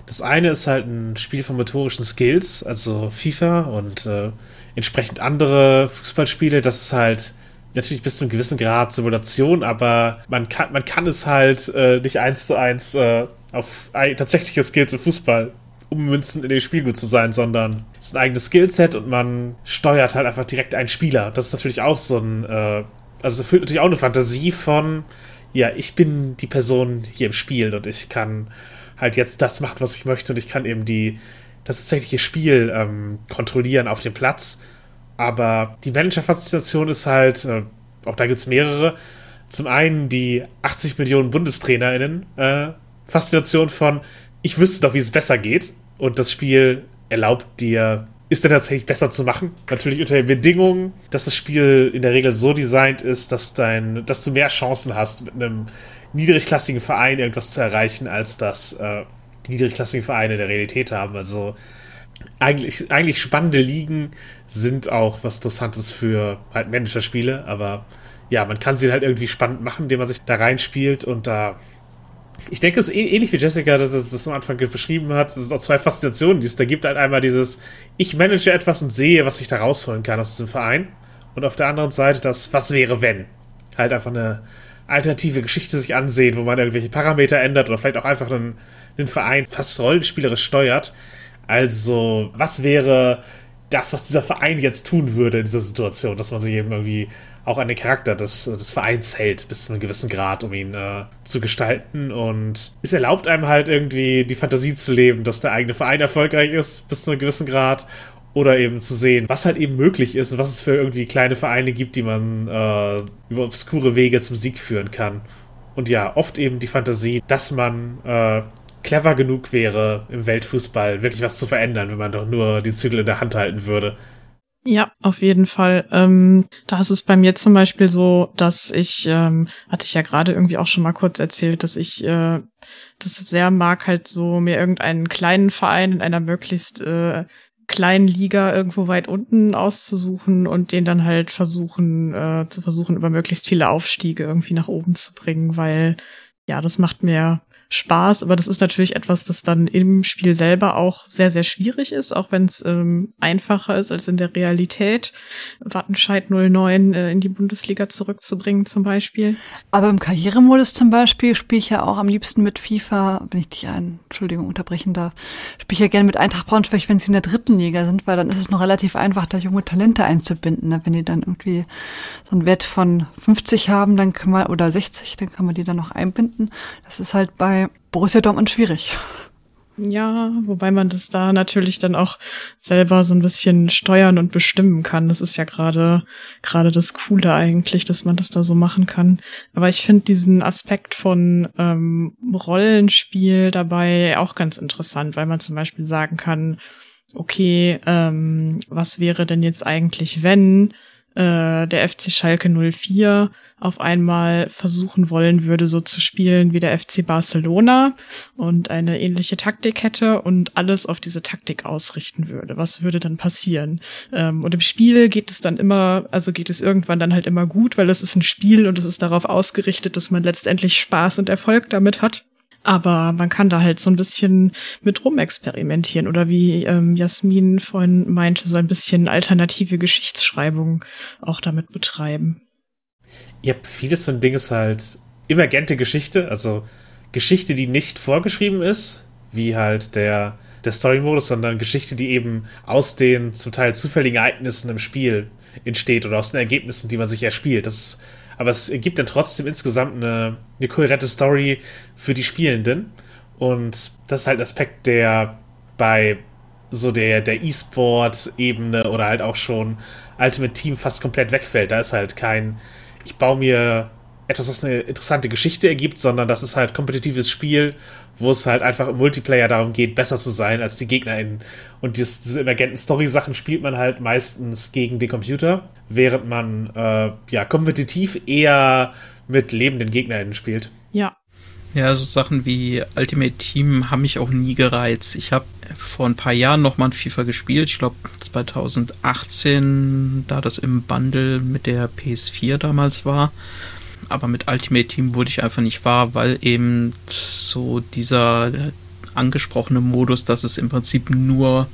das eine ist halt ein Spiel von motorischen Skills, also FIFA und äh, entsprechend andere Fußballspiele. Das ist halt natürlich bis zu einem gewissen Grad Simulation, aber man kann, man kann es halt äh, nicht eins zu eins äh, auf tatsächliche Skills im Fußball ummünzen, in dem Spiel gut zu sein, sondern es ist ein eigenes Skillset und man steuert halt einfach direkt einen Spieler. Das ist natürlich auch so ein, äh, also es erfüllt natürlich auch eine Fantasie von, ja, ich bin die Person hier im Spiel und ich kann halt jetzt das machen, was ich möchte und ich kann eben die, das tatsächliche Spiel ähm, kontrollieren auf dem Platz aber die Manager-Faszination ist halt, äh, auch da gibt es mehrere. Zum einen die 80 Millionen BundestrainerInnen äh, Faszination von, ich wüsste doch, wie es besser geht. Und das Spiel erlaubt dir, ist dann tatsächlich besser zu machen. Natürlich unter den Bedingungen, dass das Spiel in der Regel so designt ist, dass, dein, dass du mehr Chancen hast, mit einem niedrigklassigen Verein irgendwas zu erreichen, als das äh, niedrigklassigen Vereine der Realität haben. Also eigentlich, eigentlich spannende Ligen sind auch was Interessantes für halt Manager-Spiele, aber ja, man kann sie halt irgendwie spannend machen, indem man sich da reinspielt und da. Ich denke, es ist ähnlich wie Jessica, dass es das am Anfang beschrieben hat. Es sind auch zwei Faszinationen, die es da gibt. Halt einmal dieses, ich manage etwas und sehe, was ich da rausholen kann aus diesem Verein. Und auf der anderen Seite das, was wäre, wenn. Halt einfach eine alternative Geschichte sich ansehen, wo man irgendwelche Parameter ändert oder vielleicht auch einfach einen, einen Verein fast rollenspielerisch steuert. Also, was wäre das, was dieser Verein jetzt tun würde in dieser Situation, dass man sich eben irgendwie auch an den Charakter des, des Vereins hält, bis zu einem gewissen Grad, um ihn äh, zu gestalten. Und es erlaubt einem halt irgendwie die Fantasie zu leben, dass der eigene Verein erfolgreich ist, bis zu einem gewissen Grad. Oder eben zu sehen, was halt eben möglich ist und was es für irgendwie kleine Vereine gibt, die man äh, über obskure Wege zum Sieg führen kann. Und ja, oft eben die Fantasie, dass man äh, clever genug wäre, im Weltfußball wirklich was zu verändern, wenn man doch nur die Zügel in der Hand halten würde. Ja, auf jeden Fall. Ähm, da ist es bei mir zum Beispiel so, dass ich, ähm, hatte ich ja gerade irgendwie auch schon mal kurz erzählt, dass ich äh, das sehr mag, halt so mir irgendeinen kleinen Verein in einer möglichst äh, kleinen Liga irgendwo weit unten auszusuchen und den dann halt versuchen, äh, zu versuchen, über möglichst viele Aufstiege irgendwie nach oben zu bringen, weil ja, das macht mir Spaß, aber das ist natürlich etwas, das dann im Spiel selber auch sehr, sehr schwierig ist, auch wenn es ähm, einfacher ist als in der Realität, Wattenscheid 09 äh, in die Bundesliga zurückzubringen zum Beispiel. Aber im Karrieremodus zum Beispiel spiele ich ja auch am liebsten mit FIFA, wenn ich dich ein, Entschuldigung, unterbrechen darf, spiele ich ja gerne mit Eintracht Braunschweig, wenn sie in der dritten Liga sind, weil dann ist es noch relativ einfach, da junge Talente einzubinden. Ne? Wenn die dann irgendwie so einen Wert von 50 haben, dann kann man, oder 60, dann kann man die dann noch einbinden. Das ist halt bei bei Borussia Dortmund schwierig. Ja, wobei man das da natürlich dann auch selber so ein bisschen steuern und bestimmen kann. Das ist ja gerade gerade das Coole eigentlich, dass man das da so machen kann. Aber ich finde diesen Aspekt von ähm, Rollenspiel dabei auch ganz interessant, weil man zum Beispiel sagen kann, okay, ähm, was wäre denn jetzt eigentlich, wenn äh, der FC Schalke 04 auf einmal versuchen wollen würde, so zu spielen wie der FC Barcelona und eine ähnliche Taktik hätte und alles auf diese Taktik ausrichten würde. Was würde dann passieren? Ähm, und im Spiel geht es dann immer, also geht es irgendwann dann halt immer gut, weil es ist ein Spiel und es ist darauf ausgerichtet, dass man letztendlich Spaß und Erfolg damit hat. Aber man kann da halt so ein bisschen mit rumexperimentieren oder wie ähm, Jasmin vorhin meinte, so ein bisschen alternative Geschichtsschreibung auch damit betreiben. Ja, vieles von Ding ist halt emergente Geschichte, also Geschichte, die nicht vorgeschrieben ist, wie halt der, der Story-Modus, sondern Geschichte, die eben aus den zum Teil zufälligen Ereignissen im Spiel entsteht oder aus den Ergebnissen, die man sich erspielt. Das aber es gibt dann trotzdem insgesamt eine, eine kohärente Story für die Spielenden. Und das ist halt ein Aspekt, der bei so der, der E-Sport-Ebene oder halt auch schon Ultimate Team fast komplett wegfällt. Da ist halt kein, ich baue mir etwas, was eine interessante Geschichte ergibt, sondern das ist halt kompetitives Spiel, wo es halt einfach im Multiplayer darum geht, besser zu sein als die GegnerInnen. Und dieses, diese emergenten Story-Sachen spielt man halt meistens gegen den Computer, während man äh, ja kompetitiv eher mit lebenden GegnerInnen spielt. Ja. Ja, so Sachen wie Ultimate Team haben mich auch nie gereizt. Ich habe vor ein paar Jahren noch mal ein FIFA gespielt. Ich glaube 2018, da das im Bundle mit der PS4 damals war aber mit Ultimate Team wurde ich einfach nicht wahr, weil eben so dieser angesprochene Modus, dass es im Prinzip nur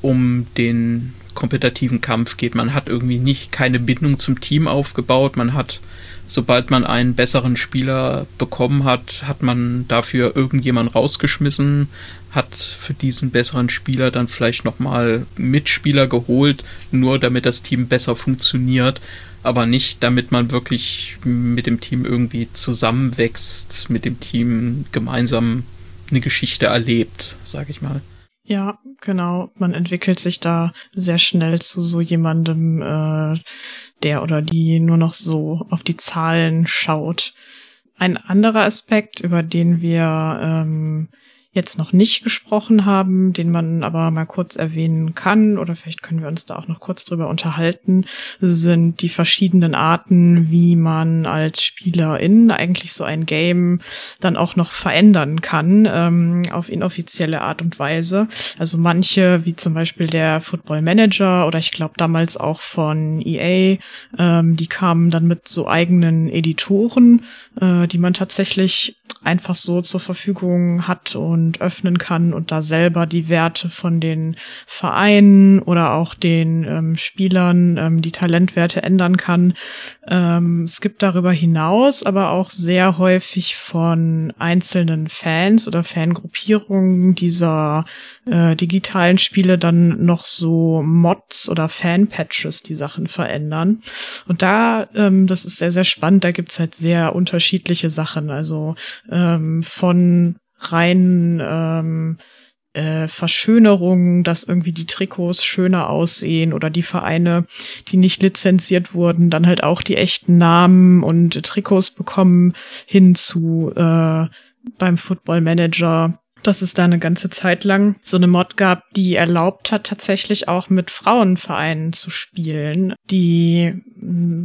um den kompetitiven Kampf geht. Man hat irgendwie nicht keine Bindung zum Team aufgebaut. Man hat, sobald man einen besseren Spieler bekommen hat, hat man dafür irgendjemand rausgeschmissen, hat für diesen besseren Spieler dann vielleicht nochmal Mitspieler geholt, nur damit das Team besser funktioniert aber nicht, damit man wirklich mit dem Team irgendwie zusammenwächst, mit dem Team gemeinsam eine Geschichte erlebt, sag ich mal. Ja, genau. Man entwickelt sich da sehr schnell zu so jemandem, äh, der oder die nur noch so auf die Zahlen schaut. Ein anderer Aspekt, über den wir ähm, jetzt noch nicht gesprochen haben, den man aber mal kurz erwähnen kann, oder vielleicht können wir uns da auch noch kurz drüber unterhalten, sind die verschiedenen Arten, wie man als Spielerin eigentlich so ein Game dann auch noch verändern kann, ähm, auf inoffizielle Art und Weise. Also manche, wie zum Beispiel der Football Manager oder ich glaube damals auch von EA, ähm, die kamen dann mit so eigenen Editoren, äh, die man tatsächlich einfach so zur Verfügung hat und öffnen kann und da selber die Werte von den Vereinen oder auch den ähm, Spielern ähm, die Talentwerte ändern kann. Ähm, es gibt darüber hinaus aber auch sehr häufig von einzelnen Fans oder Fangruppierungen dieser äh, digitalen Spiele dann noch so Mods oder Fanpatches, die Sachen verändern. Und da, ähm, das ist sehr, sehr spannend, da gibt's halt sehr unterschiedliche Sachen. Also ähm, von rein ähm, äh, Verschönerungen, dass irgendwie die Trikots schöner aussehen oder die Vereine, die nicht lizenziert wurden, dann halt auch die echten Namen und Trikots bekommen hin zu äh, beim Football Manager. Dass es da eine ganze Zeit lang so eine Mod gab, die erlaubt hat, tatsächlich auch mit Frauenvereinen zu spielen, die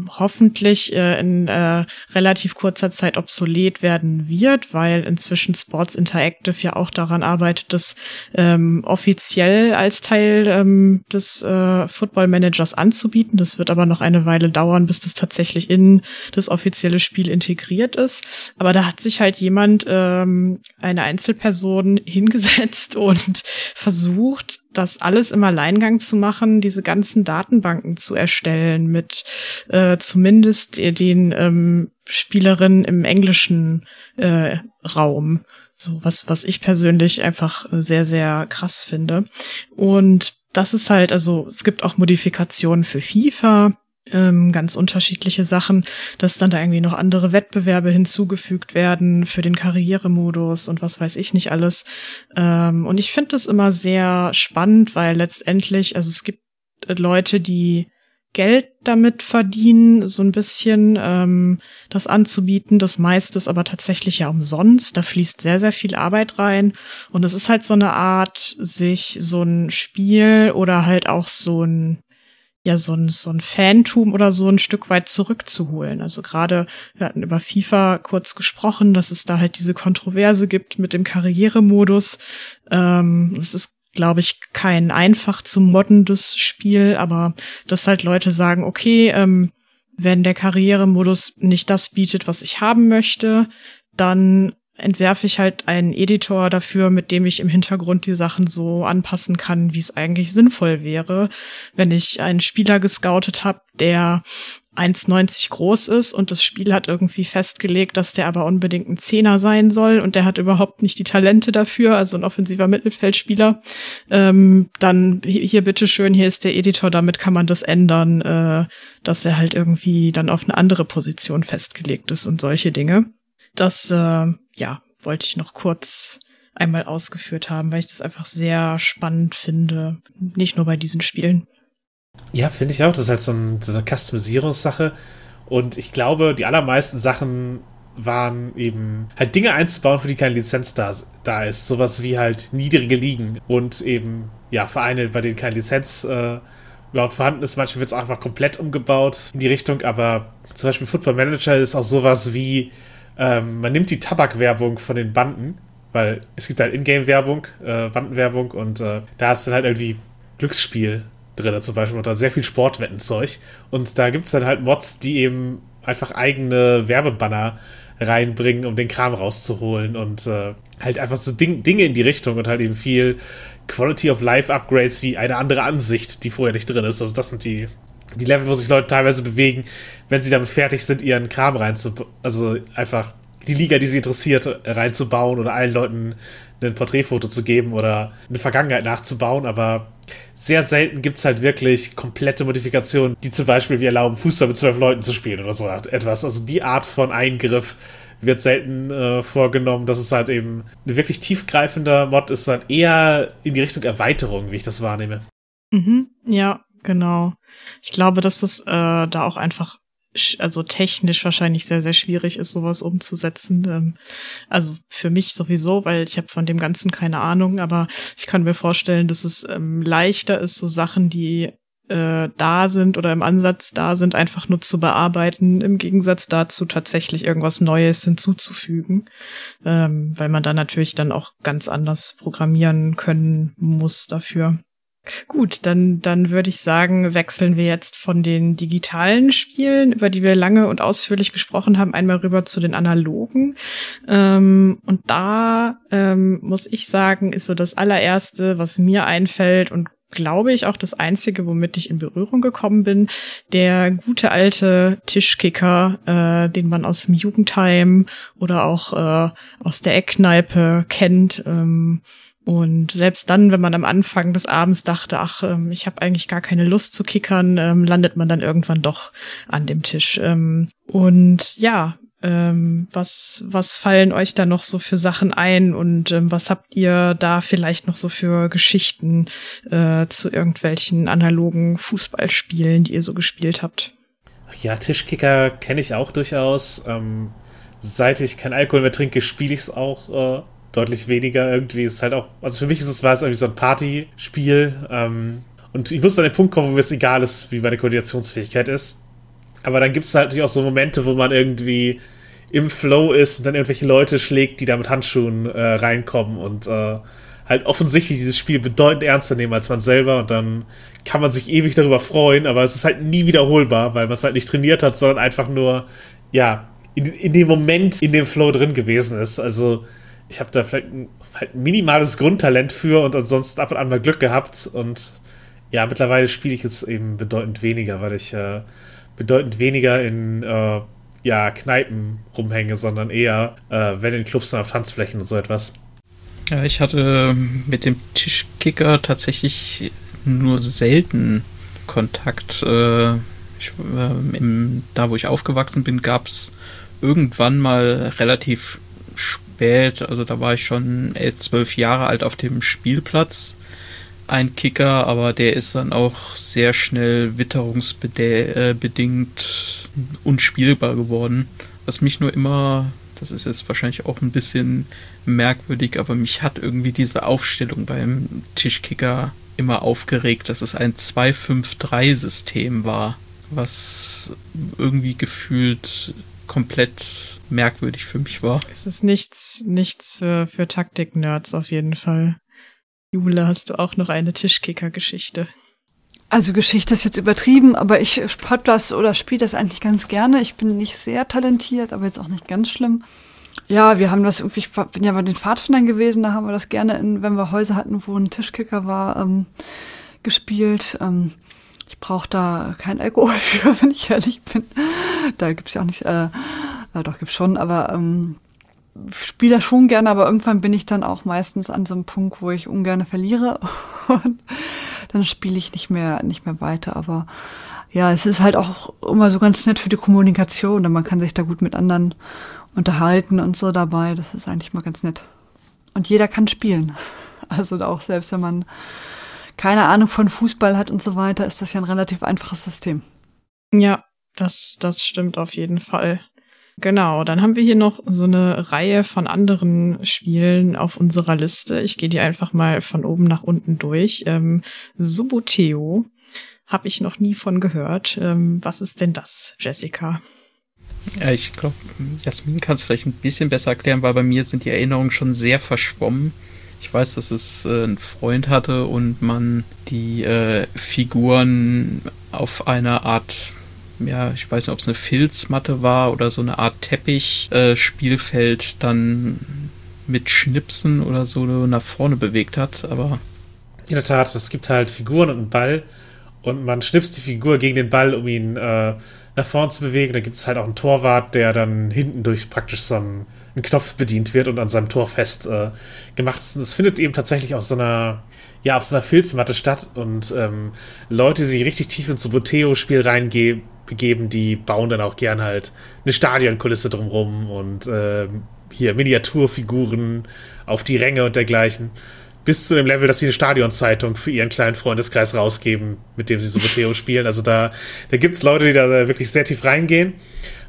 hoffentlich äh, in äh, relativ kurzer Zeit obsolet werden wird, weil inzwischen Sports Interactive ja auch daran arbeitet, das ähm, offiziell als Teil ähm, des äh, Football Managers anzubieten. Das wird aber noch eine Weile dauern, bis das tatsächlich in das offizielle Spiel integriert ist. Aber da hat sich halt jemand, ähm, eine Einzelperson, (laughs) hingesetzt und versucht, das alles im Alleingang zu machen, diese ganzen Datenbanken zu erstellen mit äh, zumindest den ähm, Spielerinnen im englischen äh, Raum. So was, was ich persönlich einfach sehr, sehr krass finde. Und das ist halt, also es gibt auch Modifikationen für FIFA ähm, ganz unterschiedliche Sachen, dass dann da irgendwie noch andere Wettbewerbe hinzugefügt werden für den Karrieremodus und was weiß ich nicht alles. Ähm, und ich finde das immer sehr spannend, weil letztendlich, also es gibt Leute, die Geld damit verdienen, so ein bisschen ähm, das anzubieten. Das meiste ist aber tatsächlich ja umsonst. Da fließt sehr, sehr viel Arbeit rein. Und es ist halt so eine Art, sich so ein Spiel oder halt auch so ein ja so ein, so ein Fantum oder so ein Stück weit zurückzuholen. Also gerade, wir hatten über FIFA kurz gesprochen, dass es da halt diese Kontroverse gibt mit dem Karrieremodus. Ähm, es ist, glaube ich, kein einfach zu moddendes Spiel, aber dass halt Leute sagen, okay, ähm, wenn der Karrieremodus nicht das bietet, was ich haben möchte, dann entwerfe ich halt einen Editor dafür, mit dem ich im Hintergrund die Sachen so anpassen kann, wie es eigentlich sinnvoll wäre. Wenn ich einen Spieler gescoutet habe, der 1,90 groß ist und das Spiel hat irgendwie festgelegt, dass der aber unbedingt ein Zehner sein soll und der hat überhaupt nicht die Talente dafür, also ein offensiver Mittelfeldspieler, ähm, dann hier bitteschön, hier ist der Editor, damit kann man das ändern, äh, dass er halt irgendwie dann auf eine andere Position festgelegt ist und solche Dinge. Das, äh, ja, wollte ich noch kurz einmal ausgeführt haben, weil ich das einfach sehr spannend finde, nicht nur bei diesen Spielen. Ja, finde ich auch. Das ist halt so, ein, so eine Customisierungssache. Und ich glaube, die allermeisten Sachen waren eben halt Dinge einzubauen, für die keine Lizenz da, da ist. Sowas wie halt niedrige Ligen und eben, ja, Vereine, bei denen keine Lizenz äh, überhaupt vorhanden ist. Manchmal wird es einfach komplett umgebaut in die Richtung, aber zum Beispiel Football Manager ist auch sowas wie, ähm, man nimmt die Tabakwerbung von den Banden, weil es gibt halt Ingame-Werbung, äh, Bandenwerbung und äh, da ist dann halt irgendwie Glücksspiel drin, zum Beispiel, oder sehr viel Sportwettenzeug. Und da gibt es dann halt Mods, die eben einfach eigene Werbebanner reinbringen, um den Kram rauszuholen und äh, halt einfach so Ding, Dinge in die Richtung und halt eben viel Quality of Life Upgrades wie eine andere Ansicht, die vorher nicht drin ist. Also das sind die, die Level, wo sich Leute teilweise bewegen, wenn sie damit fertig sind, ihren Kram reinzubauen. Also einfach die Liga, die sie interessiert, reinzubauen oder allen Leuten ein Porträtfoto zu geben oder eine Vergangenheit nachzubauen, aber sehr selten gibt es halt wirklich komplette Modifikationen, die zum Beispiel wie erlauben, Fußball mit zwölf Leuten zu spielen oder so etwas. Also die Art von Eingriff wird selten äh, vorgenommen. Das ist halt eben ein wirklich tiefgreifender Mod, ist dann eher in die Richtung Erweiterung, wie ich das wahrnehme. Mhm, ja, genau. Ich glaube, dass das äh, da auch einfach also technisch wahrscheinlich sehr, sehr schwierig ist, sowas umzusetzen. Ähm, also für mich sowieso, weil ich habe von dem Ganzen keine Ahnung, aber ich kann mir vorstellen, dass es ähm, leichter ist, so Sachen, die äh, da sind oder im Ansatz da sind, einfach nur zu bearbeiten, im Gegensatz dazu tatsächlich irgendwas Neues hinzuzufügen, ähm, weil man da natürlich dann auch ganz anders programmieren können muss dafür. Gut, dann, dann würde ich sagen, wechseln wir jetzt von den digitalen Spielen, über die wir lange und ausführlich gesprochen haben, einmal rüber zu den analogen. Ähm, und da ähm, muss ich sagen, ist so das allererste, was mir einfällt und glaube ich auch das einzige, womit ich in Berührung gekommen bin, der gute alte Tischkicker, äh, den man aus dem Jugendheim oder auch äh, aus der Eckkneipe kennt. Ähm, und selbst dann, wenn man am Anfang des Abends dachte, ach, ähm, ich habe eigentlich gar keine Lust zu kickern, ähm, landet man dann irgendwann doch an dem Tisch. Ähm, und ja, was, was fallen euch da noch so für Sachen ein und was habt ihr da vielleicht noch so für Geschichten äh, zu irgendwelchen analogen Fußballspielen, die ihr so gespielt habt? Ja, Tischkicker kenne ich auch durchaus. Seit ich kein Alkohol mehr trinke, spiele ich es auch äh, deutlich weniger irgendwie. Ist halt auch, also für mich ist es war es irgendwie so ein Partyspiel. Ähm, und ich muss an den Punkt kommen, wo mir es egal ist, wie meine Koordinationsfähigkeit ist. Aber dann gibt es halt natürlich auch so Momente, wo man irgendwie im Flow ist und dann irgendwelche Leute schlägt, die da mit Handschuhen äh, reinkommen und äh, halt offensichtlich dieses Spiel bedeutend ernster nehmen als man selber und dann kann man sich ewig darüber freuen, aber es ist halt nie wiederholbar, weil man es halt nicht trainiert hat, sondern einfach nur, ja, in, in dem Moment in dem Flow drin gewesen ist. Also ich habe da vielleicht ein, halt minimales Grundtalent für und ansonsten ab und an mal Glück gehabt. Und ja, mittlerweile spiele ich es eben bedeutend weniger, weil ich äh, bedeutend weniger in äh, ja, Kneipen rumhänge, sondern eher, äh, wenn in Clubs dann auf Tanzflächen und so etwas. Ja, ich hatte mit dem Tischkicker tatsächlich nur selten Kontakt. Äh, ich, äh, im, da, wo ich aufgewachsen bin, gab es irgendwann mal relativ spät, also da war ich schon elf, zwölf Jahre alt auf dem Spielplatz. Ein Kicker, aber der ist dann auch sehr schnell witterungsbedingt äh, unspielbar geworden. Was mich nur immer, das ist jetzt wahrscheinlich auch ein bisschen merkwürdig, aber mich hat irgendwie diese Aufstellung beim Tischkicker immer aufgeregt, dass es ein 2-5-3-System war, was irgendwie gefühlt komplett merkwürdig für mich war. Es ist nichts, nichts für, für Taktik-Nerds auf jeden Fall. Jule, hast du auch noch eine Tischkicker-Geschichte? Also Geschichte ist jetzt übertrieben, aber ich hab das oder spiele das eigentlich ganz gerne. Ich bin nicht sehr talentiert, aber jetzt auch nicht ganz schlimm. Ja, wir haben das irgendwie, ich bin ja bei den Pfadfindern gewesen, da haben wir das gerne, in, wenn wir Häuser hatten, wo ein Tischkicker war, ähm, gespielt. Ähm, ich brauche da kein Alkohol (laughs) für, wenn ich ehrlich bin. Da gibt's ja auch nicht, äh, äh, doch gibt's schon, aber ähm, spiele das schon gerne, aber irgendwann bin ich dann auch meistens an so einem Punkt, wo ich ungern verliere (laughs) und dann spiele ich nicht mehr nicht mehr weiter. Aber ja, es ist halt auch immer so ganz nett für die Kommunikation, denn man kann sich da gut mit anderen unterhalten und so dabei. Das ist eigentlich mal ganz nett. Und jeder kann spielen. (laughs) Also auch selbst wenn man keine Ahnung von Fußball hat und so weiter, ist das ja ein relativ einfaches System. Ja, das, das stimmt auf jeden Fall. Genau, dann haben wir hier noch so eine Reihe von anderen Spielen auf unserer Liste. Ich gehe die einfach mal von oben nach unten durch. Ähm, Suboteo habe ich noch nie von gehört. Ähm, was ist denn das, Jessica? Ja, ich glaube, Jasmin kann es vielleicht ein bisschen besser erklären, weil bei mir sind die Erinnerungen schon sehr verschwommen. Ich weiß, dass es äh, einen Freund hatte und man die äh, Figuren auf einer Art ja, ich weiß nicht, ob es eine Filzmatte war oder so eine Art Teppich-Spielfeld äh, dann mit Schnipsen oder so nach vorne bewegt hat, aber. In der Tat, es gibt halt Figuren und einen Ball und man schnipst die Figur gegen den Ball, um ihn äh, nach vorne zu bewegen. Da gibt es halt auch einen Torwart, der dann hinten durch praktisch so einen, einen Knopf bedient wird und an seinem Tor fest äh, gemacht ist. Und das findet eben tatsächlich aus so einer, ja, auf so einer Filzmatte statt und ähm, Leute, die sich richtig tief ins Suboteo-Spiel reingehen, begeben, die bauen dann auch gern halt eine Stadionkulisse drumrum und äh, hier Miniaturfiguren auf die Ränge und dergleichen. Bis zu dem Level, dass sie eine Stadionzeitung für ihren kleinen Freundeskreis rausgeben, mit dem sie Suboteo (laughs) spielen. Also da, da gibt es Leute, die da wirklich sehr tief reingehen.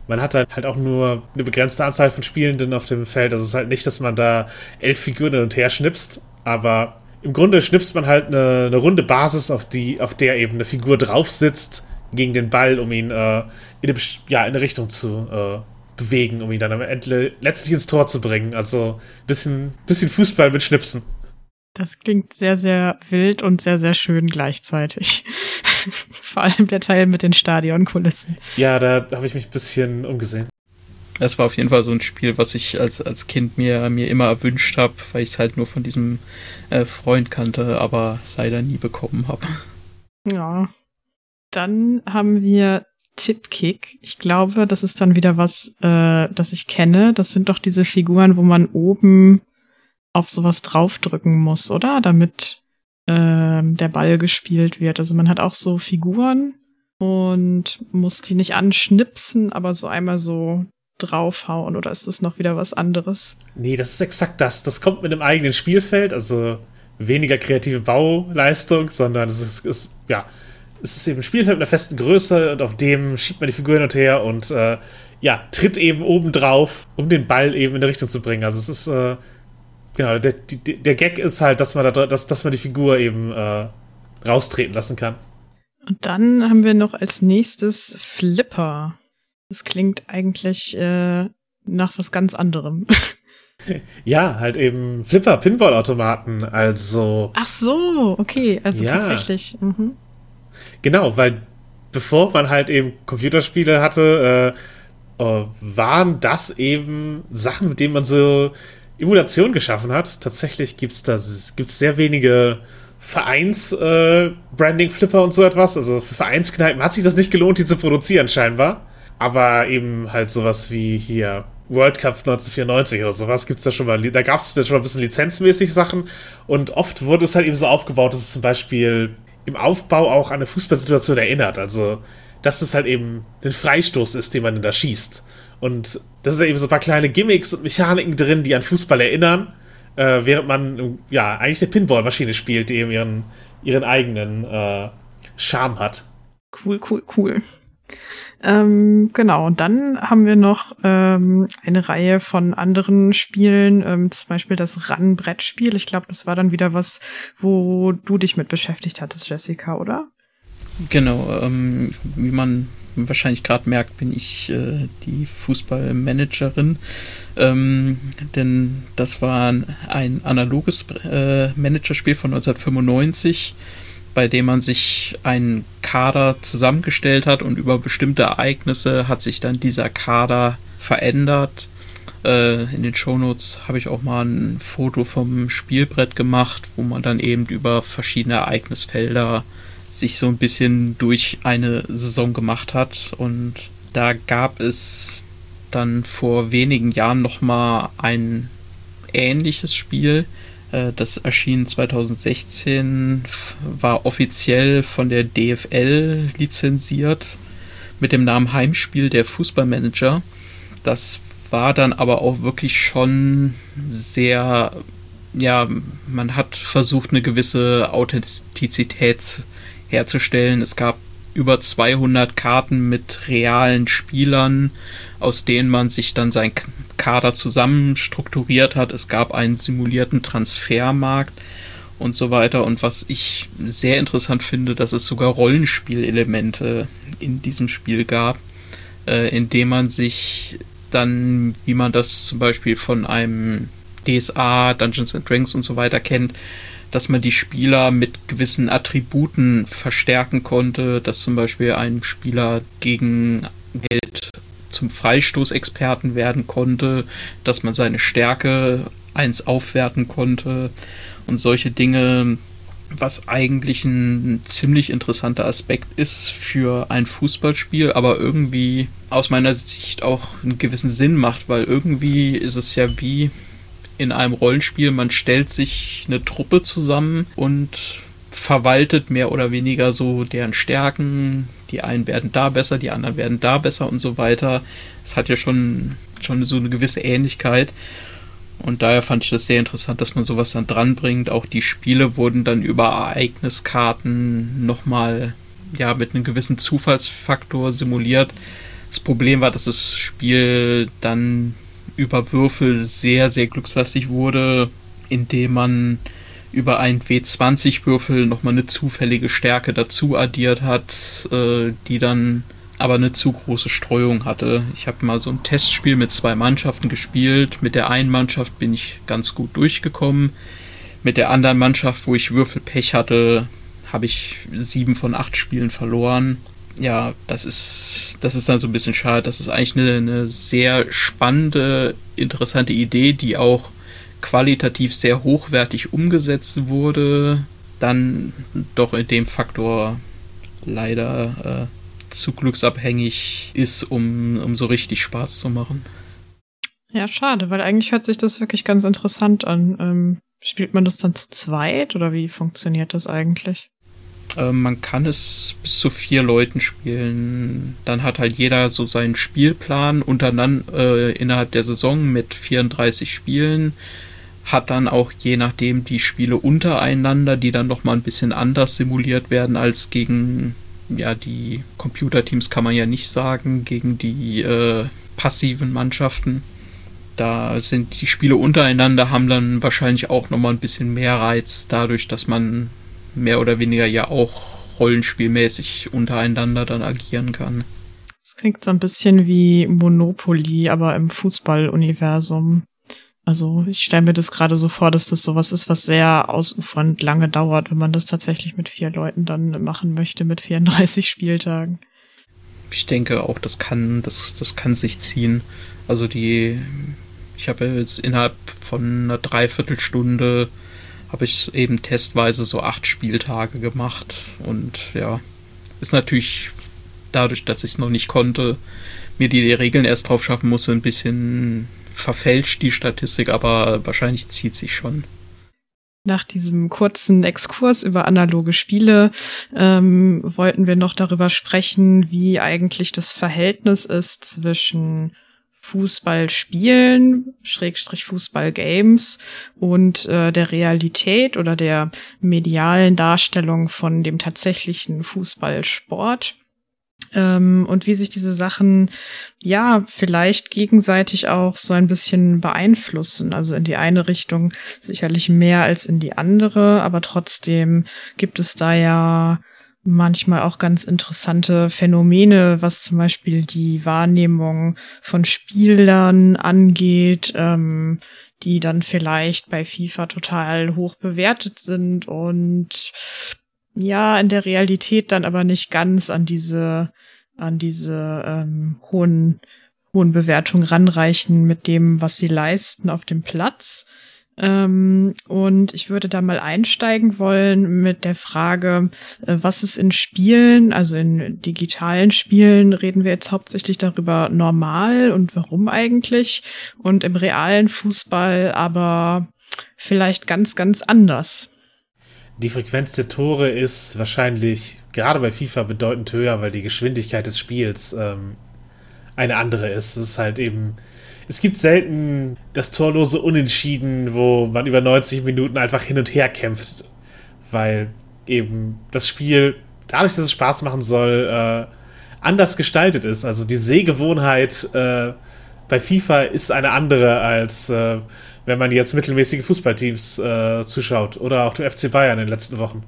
Man hat halt auch nur eine begrenzte Anzahl von Spielenden auf dem Feld. Also es ist halt nicht, dass man da elf Figuren hin und her schnipst, aber im Grunde schnipst man halt eine, eine runde Basis, auf, die, auf der eben eine Figur drauf sitzt, gegen den Ball, um ihn äh, in, eine, ja, in eine Richtung zu äh, bewegen, um ihn dann am Ende letztlich ins Tor zu bringen. Also ein bisschen, bisschen Fußball mit Schnipsen. Das klingt sehr, sehr wild und sehr, sehr schön gleichzeitig. (laughs) Vor allem der Teil mit den Stadionkulissen. Ja, da habe ich mich ein bisschen umgesehen. Es war auf jeden Fall so ein Spiel, was ich als, als Kind mir, mir immer erwünscht habe, weil ich es halt nur von diesem äh, Freund kannte, aber leider nie bekommen habe. Ja, dann haben wir Tipkick. Ich glaube, das ist dann wieder was, äh, das ich kenne. Das sind doch diese Figuren, wo man oben auf sowas draufdrücken muss, oder? Damit ähm, der Ball gespielt wird. Also man hat auch so Figuren und muss die nicht anschnipsen, aber so einmal so draufhauen. Oder ist das noch wieder was anderes? Nee, das ist exakt das. Das kommt mit einem eigenen Spielfeld. Also weniger kreative Bauleistung, sondern es ist, ist ja es ist eben ein Spielfeld mit einer festen Größe und auf dem schiebt man die Figur hin und her und äh, ja, tritt eben oben drauf, um den Ball eben in eine Richtung zu bringen. Also es ist, äh, genau, der, die, der Gag ist halt, dass man, da, dass, dass man die Figur eben äh, raustreten lassen kann. Und dann haben wir noch als nächstes Flipper. Das klingt eigentlich äh, nach was ganz anderem. (laughs) Ja, halt eben Flipper, Pinball-Automaten, also. Ach so, okay, also ja. tatsächlich. Mhm. Genau, weil bevor man halt eben Computerspiele hatte, äh, äh, waren das eben Sachen, mit denen man so Emulation geschaffen hat. Tatsächlich gibt es da gibt's sehr wenige Vereins-Branding-Flipper äh, und so etwas. Also für Vereinskneipen hat sich das nicht gelohnt, die zu produzieren, scheinbar. Aber eben halt sowas wie hier World Cup 1994 oder sowas gibt es da schon mal. Da gab es da schon mal ein bisschen lizenzmäßig Sachen. Und oft wurde es halt eben so aufgebaut, dass es zum Beispiel im Aufbau auch an eine Fußballsituation erinnert. Also, dass es halt eben ein Freistoß ist, den man da schießt. Und da sind eben so ein paar kleine Gimmicks und Mechaniken drin, die an Fußball erinnern, äh, während man ja eigentlich eine Pinballmaschine spielt, die eben ihren, ihren eigenen äh, Charme hat. Cool, cool, cool. Ähm, genau, und dann haben wir noch ähm, eine Reihe von anderen Spielen, ähm, zum Beispiel das Run-Brettspiel. Ich glaube, das war dann wieder was, wo du dich mit beschäftigt hattest, Jessica, oder? Genau, ähm, wie man wahrscheinlich gerade merkt, bin ich äh, die Fußballmanagerin. Ähm, denn das war ein analoges äh, Managerspiel von 1995 bei dem man sich einen Kader zusammengestellt hat und über bestimmte Ereignisse hat sich dann dieser Kader verändert. Äh, in den Shownotes habe ich auch mal ein Foto vom Spielbrett gemacht, wo man dann eben über verschiedene Ereignisfelder sich so ein bisschen durch eine Saison gemacht hat. Und da gab es dann vor wenigen Jahren nochmal ein ähnliches Spiel. Äh, das erschien 2016, war offiziell von der DFL lizenziert mit dem Namen Heimspiel der Fußballmanager. Das war dann aber auch wirklich schon sehr, ja, man hat versucht, eine gewisse Authentizität herzustellen. Es gab über 200 Karten mit realen Spielern, aus denen man sich dann sein Kader zusammen strukturiert hat. Es gab einen simulierten Transfermarkt und so weiter. Und was ich sehr interessant finde, dass es sogar Rollenspielelemente in diesem Spiel gab, äh, indem man sich dann, wie man das zum Beispiel von einem DSA, Dungeons and Dragons und so weiter kennt, dass man die Spieler mit gewissen Attributen verstärken konnte, dass zum Beispiel ein Spieler gegen Geld zum Freistoßexperten werden konnte, dass man seine Stärke eins aufwerten konnte und solche Dinge, was eigentlich ein ziemlich interessanter Aspekt ist für ein Fußballspiel, aber irgendwie aus meiner Sicht auch einen gewissen Sinn macht, weil irgendwie ist es ja wie in einem Rollenspiel, man stellt sich eine Truppe zusammen und verwaltet mehr oder weniger so deren Stärken. Die einen werden da besser, die anderen werden da besser und so weiter. Es hat ja schon, schon so eine gewisse Ähnlichkeit. Und daher fand ich das sehr interessant, dass man sowas dann dranbringt. Auch die Spiele wurden dann über Ereigniskarten nochmal ja, mit einem gewissen Zufallsfaktor simuliert. Das Problem war, dass das Spiel dann über Würfel sehr, sehr glückslastig wurde, indem man über einen W20-Würfel nochmal eine zufällige Stärke dazu addiert hat, äh, die dann aber eine zu große Streuung hatte. Ich habe mal so ein Testspiel mit zwei Mannschaften gespielt. Mit der einen Mannschaft bin ich ganz gut durchgekommen. Mit der anderen Mannschaft, wo ich Würfelpech hatte, habe ich sieben von acht Spielen verloren ja, das ist, das ist dann so ein bisschen schade. Das ist eigentlich eine, eine sehr spannende, interessante Idee, die auch qualitativ sehr hochwertig umgesetzt wurde, dann doch in dem Faktor leider äh, zu glücksabhängig ist, um, um so richtig Spaß zu machen. Ja, schade, weil eigentlich hört sich das wirklich ganz interessant an. Ähm, spielt man das dann zu zweit oder wie funktioniert das eigentlich? Äh, man kann es bis zu vier Leuten spielen. Dann hat halt jeder so seinen Spielplan untereinander äh, innerhalb der Saison mit 34 Spielen. Hat dann auch je nachdem die Spiele untereinander, die dann noch mal ein bisschen anders simuliert werden als gegen ja die Computerteams kann man ja nicht sagen gegen die äh, passiven Mannschaften. Da sind die Spiele untereinander haben dann wahrscheinlich auch noch mal ein bisschen mehr Reiz dadurch, dass man mehr oder weniger ja auch rollenspielmäßig untereinander dann agieren kann. Das klingt so ein bisschen wie Monopoly, aber im Fußballuniversum. Also ich stelle mir das gerade so vor, dass das sowas ist, was sehr ausufernd lange dauert, wenn man das tatsächlich mit vier Leuten dann machen möchte, mit 34 Spieltagen. Ich denke auch, das kann, das, das kann sich ziehen. Also die, ich habe jetzt innerhalb von einer Dreiviertelstunde habe ich eben testweise so acht Spieltage gemacht und ja, ist natürlich dadurch, dass ich es noch nicht konnte, mir die Regeln erst drauf schaffen musste, ein bisschen verfälscht die Statistik, aber wahrscheinlich zieht sich schon. Nach diesem kurzen Exkurs über analoge Spiele ähm, wollten wir noch darüber sprechen, wie eigentlich das Verhältnis ist zwischen Fußball spielen, Schrägstrich Fußball Games und äh, der Realität oder der medialen Darstellung von dem tatsächlichen Fußballsport. Ähm, und wie sich diese Sachen ja vielleicht gegenseitig auch so ein bisschen beeinflussen. Also in die eine Richtung sicherlich mehr als in die andere, aber trotzdem gibt es da ja manchmal auch ganz interessante Phänomene, was zum Beispiel die Wahrnehmung von Spielern angeht, ähm, die dann vielleicht bei FIFA total hoch bewertet sind und ja, in der Realität dann aber nicht ganz an diese, an diese ähm, hohen, hohen Bewertungen ranreichen mit dem, was sie leisten auf dem Platz. Ähm, und ich würde da mal einsteigen wollen mit der Frage, äh, was ist in Spielen, also in digitalen Spielen, reden wir jetzt hauptsächlich darüber normal und warum eigentlich und im realen Fußball aber vielleicht ganz, ganz anders. Die Frequenz der Tore ist wahrscheinlich gerade bei FIFA bedeutend höher, weil die Geschwindigkeit des Spiels ähm, eine andere ist. Es ist halt eben es gibt selten das torlose Unentschieden, wo man über 90 Minuten einfach hin und her kämpft, weil eben das Spiel, dadurch, dass es Spaß machen soll, äh, anders gestaltet ist. Also die Sehgewohnheit äh, bei FIFA ist eine andere als äh, wenn man jetzt mittelmäßige Fußballteams äh, zuschaut oder auch dem FC Bayern in den letzten Wochen.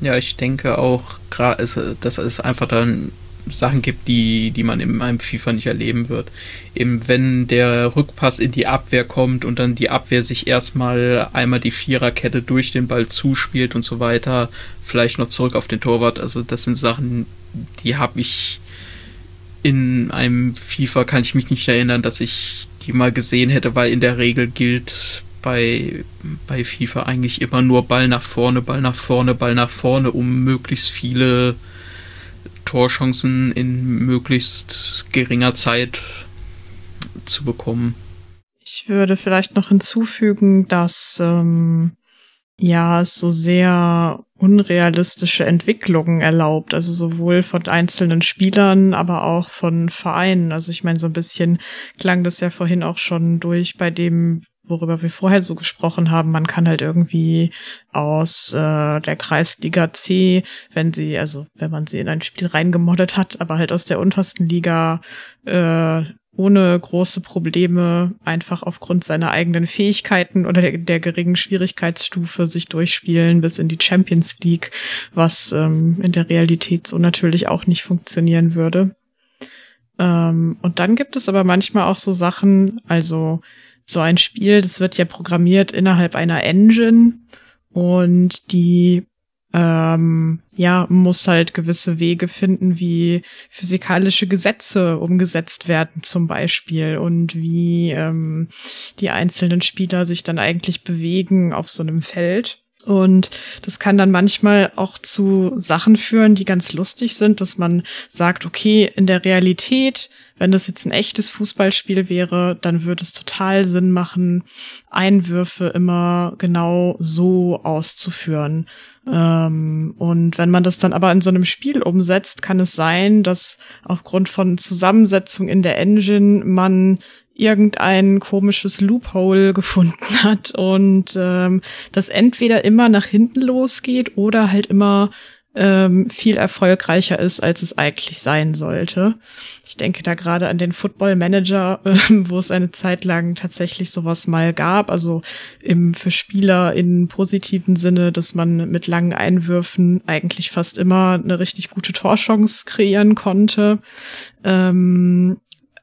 Ja, ich denke auch, das ist einfach dann Sachen gibt, die, die man in einem FIFA nicht erleben wird. Eben wenn der Rückpass in die Abwehr kommt und dann die Abwehr sich erstmal einmal die Viererkette durch den Ball zuspielt und so weiter, vielleicht noch zurück auf den Torwart. Also das sind Sachen, die habe ich in einem FIFA, kann ich mich nicht erinnern, dass ich die mal gesehen hätte, weil in der Regel gilt bei, bei FIFA eigentlich immer nur Ball nach vorne, Ball nach vorne, Ball nach vorne, um möglichst viele Torchancen in möglichst geringer Zeit zu bekommen. Ich würde vielleicht noch hinzufügen, dass ähm, ja so sehr unrealistische Entwicklungen erlaubt, also sowohl von einzelnen Spielern, aber auch von Vereinen. Also ich meine, so ein bisschen klang das ja vorhin auch schon durch bei dem, worüber wir vorher so gesprochen haben, man kann halt irgendwie aus äh, der Kreisliga C, wenn sie, also wenn man sie in ein Spiel reingemoddet hat, aber halt aus der untersten Liga äh, ohne große Probleme einfach aufgrund seiner eigenen Fähigkeiten oder der, der geringen Schwierigkeitsstufe sich durchspielen bis in die Champions League, was ähm, in der Realität so natürlich auch nicht funktionieren würde. Ähm, und dann gibt es aber manchmal auch so Sachen, also so ein Spiel, das wird ja programmiert innerhalb einer Engine und die ähm, ja, muss halt gewisse Wege finden, wie physikalische Gesetze umgesetzt werden zum Beispiel und wie ähm, die einzelnen Spieler sich dann eigentlich bewegen auf so einem Feld. Und das kann dann manchmal auch zu Sachen führen, die ganz lustig sind, dass man sagt, okay, in der Realität, wenn das jetzt ein echtes Fußballspiel wäre, dann würde es total Sinn machen, Einwürfe immer genau so auszuführen. Ähm, und wenn man das dann aber in so einem Spiel umsetzt, kann es sein, dass aufgrund von Zusammensetzung in der Engine man irgendein komisches Loophole gefunden hat und ähm, das entweder immer nach hinten losgeht oder halt immer ähm, viel erfolgreicher ist, als es eigentlich sein sollte. Ich denke da gerade an den Football Manager, (laughs) äh, wo es eine Zeit lang tatsächlich sowas mal gab, also im für Spieler in positiven Sinne, dass man mit langen Einwürfen eigentlich fast immer eine richtig gute Torchance kreieren konnte. Ähm,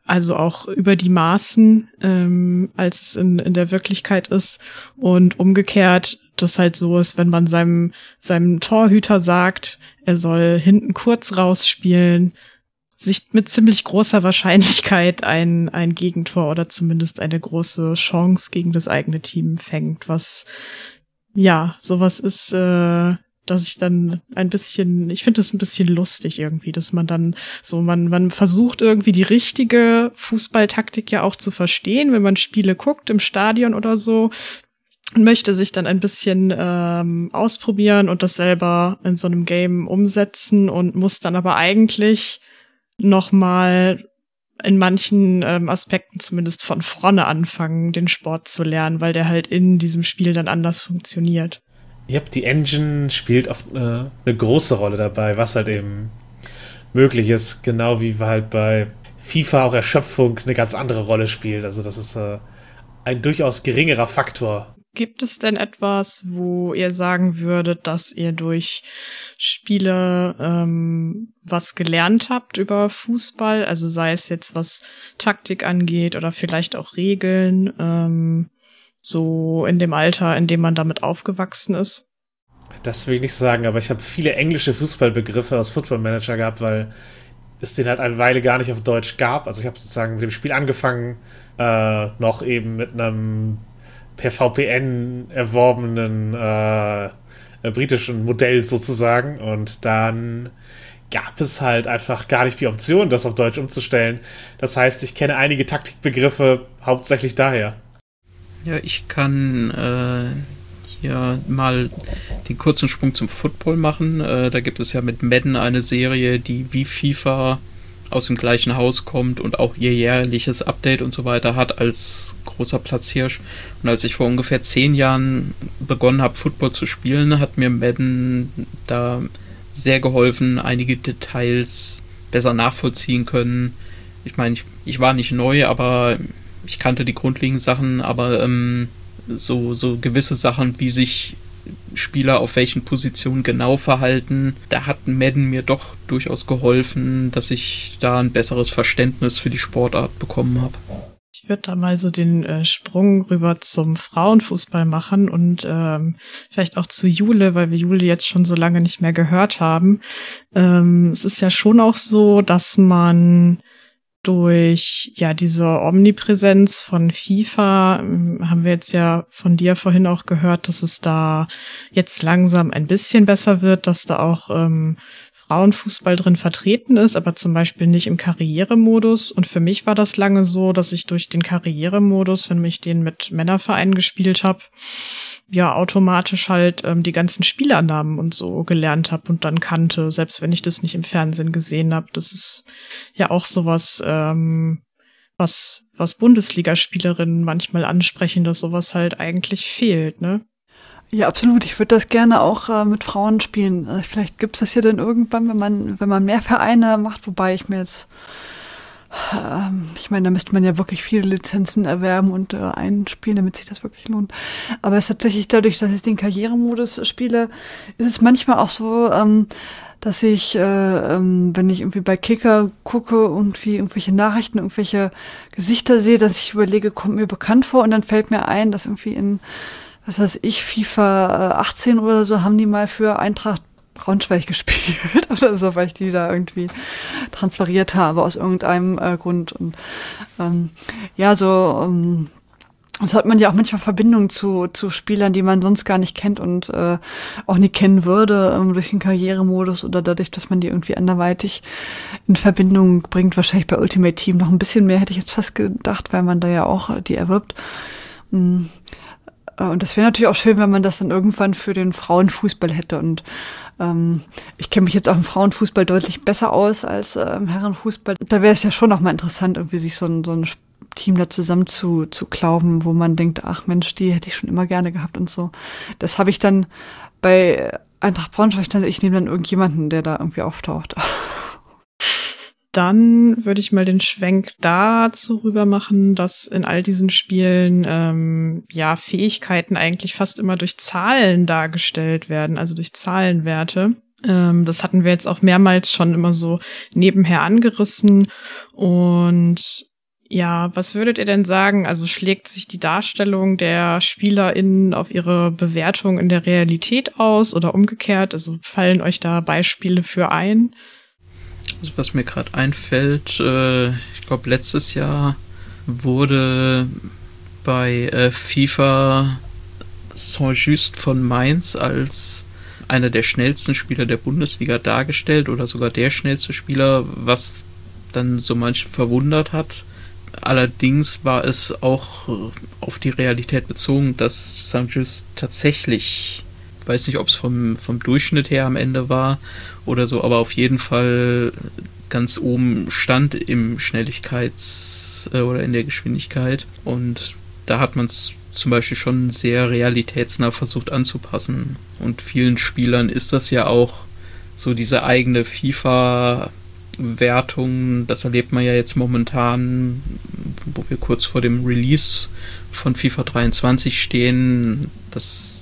also auch über die Maßen, ähm, als es in, in der Wirklichkeit ist. Und umgekehrt, das halt so ist, wenn man seinem, seinem Torhüter sagt, er soll hinten kurz rausspielen, sich mit ziemlich großer Wahrscheinlichkeit ein, ein Gegentor oder zumindest eine große Chance gegen das eigene Team fängt, was ja, sowas ist, äh, dass ich dann ein bisschen, ich finde es ein bisschen lustig irgendwie, dass man dann so, man, man versucht irgendwie die richtige Fußballtaktik ja auch zu verstehen, wenn man Spiele guckt im Stadion oder so möchte sich dann ein bisschen ähm, ausprobieren und das selber in so einem Game umsetzen und muss dann aber eigentlich noch mal in manchen ähm, Aspekten zumindest von vorne anfangen, den Sport zu lernen, weil der halt in diesem Spiel dann anders funktioniert. Ja, die Engine spielt oft eine, eine große Rolle dabei, was halt eben möglich ist, genau wie halt bei FIFA auch Erschöpfung eine ganz andere Rolle spielt. Also das ist äh, ein durchaus geringerer Faktor. Gibt es denn etwas, wo ihr sagen würdet, dass ihr durch Spiele ähm, was gelernt habt über Fußball? Also sei es jetzt was Taktik angeht oder vielleicht auch Regeln. Ähm, so in dem Alter, in dem man damit aufgewachsen ist? Das will ich nicht sagen, aber ich habe viele englische Fußballbegriffe aus Football Manager gehabt, weil es den halt eine Weile gar nicht auf Deutsch gab. Also ich habe sozusagen mit dem Spiel angefangen, äh, noch eben mit einem per VPN erworbenen äh, äh, britischen Modell sozusagen. Und dann gab es halt einfach gar nicht die Option, das auf Deutsch umzustellen. Das heißt, ich kenne einige Taktikbegriffe hauptsächlich daher. Ja, ich kann äh, hier mal den kurzen Sprung zum Football machen. Äh, da gibt es ja mit Madden eine Serie, die wie FIFA aus dem gleichen Haus kommt und auch ihr jährliches Update und so weiter hat als großer Platzhirsch. Und als ich vor ungefähr zehn Jahren begonnen habe, Football zu spielen, hat mir Madden da sehr geholfen, einige Details besser nachvollziehen können. Ich meine, ich, ich war nicht neu, aber ich kannte die grundlegenden Sachen, aber ähm, so, so gewisse Sachen, wie sich Spieler auf welchen Positionen genau verhalten. Da hat Madden mir doch durchaus geholfen, dass ich da ein besseres Verständnis für die Sportart bekommen habe. Ich würde da mal so den äh, Sprung rüber zum Frauenfußball machen und ähm, vielleicht auch zu Jule, weil wir Jule jetzt schon so lange nicht mehr gehört haben. Ähm, es ist ja schon auch so, dass man durch ja diese Omnipräsenz von FIFA ähm, haben wir jetzt ja von dir vorhin auch gehört, dass es da jetzt langsam ein bisschen besser wird, dass da auch ähm, Frauenfußball drin vertreten ist, aber zum Beispiel nicht im Karrieremodus. Und für mich war das lange so, dass ich durch den Karrieremodus, wenn ich den mit Männervereinen gespielt habe, ja automatisch halt ähm, die ganzen Spielernamen und so gelernt habe und dann kannte, selbst wenn ich das nicht im Fernsehen gesehen habe. Das ist ja auch sowas, ähm, was was Bundesligaspielerinnen manchmal ansprechen, dass sowas halt eigentlich fehlt, ne? Ja, absolut. Ich würde das gerne auch äh, mit Frauen spielen. Äh, vielleicht gibt's das ja dann irgendwann, wenn man, wenn man mehr Vereine macht, wobei ich mir jetzt ich meine, da müsste man ja wirklich viele Lizenzen erwerben und äh, einspielen, damit sich das wirklich lohnt. Aber es ist tatsächlich dadurch, dass ich den Karrieremodus spiele, ist es manchmal auch so, ähm, dass ich, äh, ähm, wenn ich irgendwie bei Kicker gucke, irgendwie irgendwelche Nachrichten, irgendwelche Gesichter sehe, dass ich überlege, kommt mir bekannt vor und dann fällt mir ein, dass irgendwie in, was weiß ich, FIFA 18 äh, oder so haben die mal für Eintracht Braunschweig (laughs) gespielt oder so, weil ich die da irgendwie transferiert habe aus irgendeinem äh, Grund. Und ähm, ja, so ähm, so hat man ja auch manchmal Verbindungen zu, zu Spielern, die man sonst gar nicht kennt und äh, auch nie kennen würde ähm, durch den Karrieremodus oder dadurch, dass man die irgendwie anderweitig in Verbindung bringt. Wahrscheinlich bei Ultimate Team noch ein bisschen mehr, hätte ich jetzt fast gedacht, weil man da ja auch die erwirbt. Äh, und das wäre natürlich auch schön, wenn man das dann irgendwann für den Frauenfußball hätte. Und ähm, ich kenne mich jetzt auch im Frauenfußball deutlich besser aus als äh, im Herrenfußball. Da wäre es ja schon auch mal interessant, irgendwie sich so ein, so ein Team da zusammen zu, zu glauben, wo man denkt, ach Mensch, die hätte ich schon immer gerne gehabt und so. Das habe ich dann bei Eintracht Braunschweig, ich nehme dann irgendjemanden, der da irgendwie auftaucht. (laughs) dann würde ich mal den Schwenk dazu rüber machen, dass in all diesen Spielen ähm, ja Fähigkeiten eigentlich fast immer durch Zahlen dargestellt werden, also durch Zahlenwerte. Ähm, das hatten wir jetzt auch mehrmals schon immer so nebenher angerissen. Und ja, was würdet ihr denn sagen? Also schlägt sich die Darstellung der SpielerInnen auf ihre Bewertung in der Realität aus oder umgekehrt? Also fallen euch da Beispiele für ein? Also was mir gerade einfällt, äh, ich glaube letztes Jahr wurde bei äh, FIFA Saint-Just von Mainz als einer der schnellsten Spieler der Bundesliga dargestellt oder sogar der schnellste Spieler, was dann so manche verwundert hat. Allerdings war es auch auf die Realität bezogen, dass Saint-Just tatsächlich weiß nicht, ob es vom, vom Durchschnitt her am Ende war oder so, aber auf jeden Fall ganz oben stand im Schnelligkeits- äh, oder in der Geschwindigkeit. Und da hat man es zum Beispiel schon sehr realitätsnah versucht anzupassen. Und vielen Spielern ist das ja auch so diese eigene FIFA-Wertung. Das erlebt man ja jetzt momentan, wo wir kurz vor dem Release von FIFA 23 stehen, dass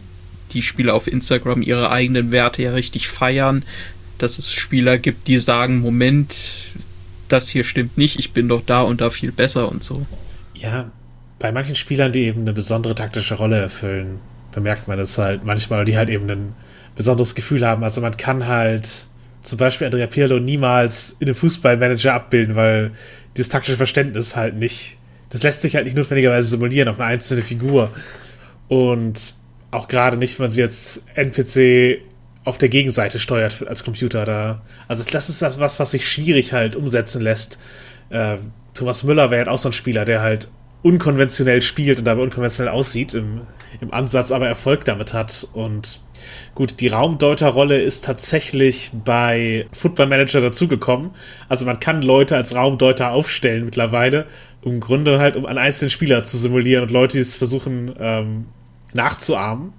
die Spieler auf Instagram ihre eigenen Werte ja richtig feiern, dass es Spieler gibt, die sagen, Moment, das hier stimmt nicht, ich bin doch da und da viel besser und so. Ja, bei manchen Spielern, die eben eine besondere taktische Rolle erfüllen, bemerkt man es halt manchmal, die halt eben ein besonderes Gefühl haben. Also man kann halt zum Beispiel Andrea Pirlo niemals in einem Fußballmanager abbilden, weil dieses taktische Verständnis halt nicht, das lässt sich halt nicht notwendigerweise simulieren auf eine einzelne Figur. Und auch gerade nicht, wenn man sie jetzt NPC auf der Gegenseite steuert als Computer da. Also das ist das was, was sich schwierig halt umsetzen lässt. Äh, Thomas Müller wäre halt auch so ein Spieler, der halt unkonventionell spielt und dabei unkonventionell aussieht im, im Ansatz, aber Erfolg damit hat. Und gut, die Raumdeuterrolle ist tatsächlich bei Football Manager dazugekommen. Also man kann Leute als Raumdeuter aufstellen mittlerweile, im Grunde halt, um einen einzelnen Spieler zu simulieren und Leute, die es versuchen ähm, nachzuahmen.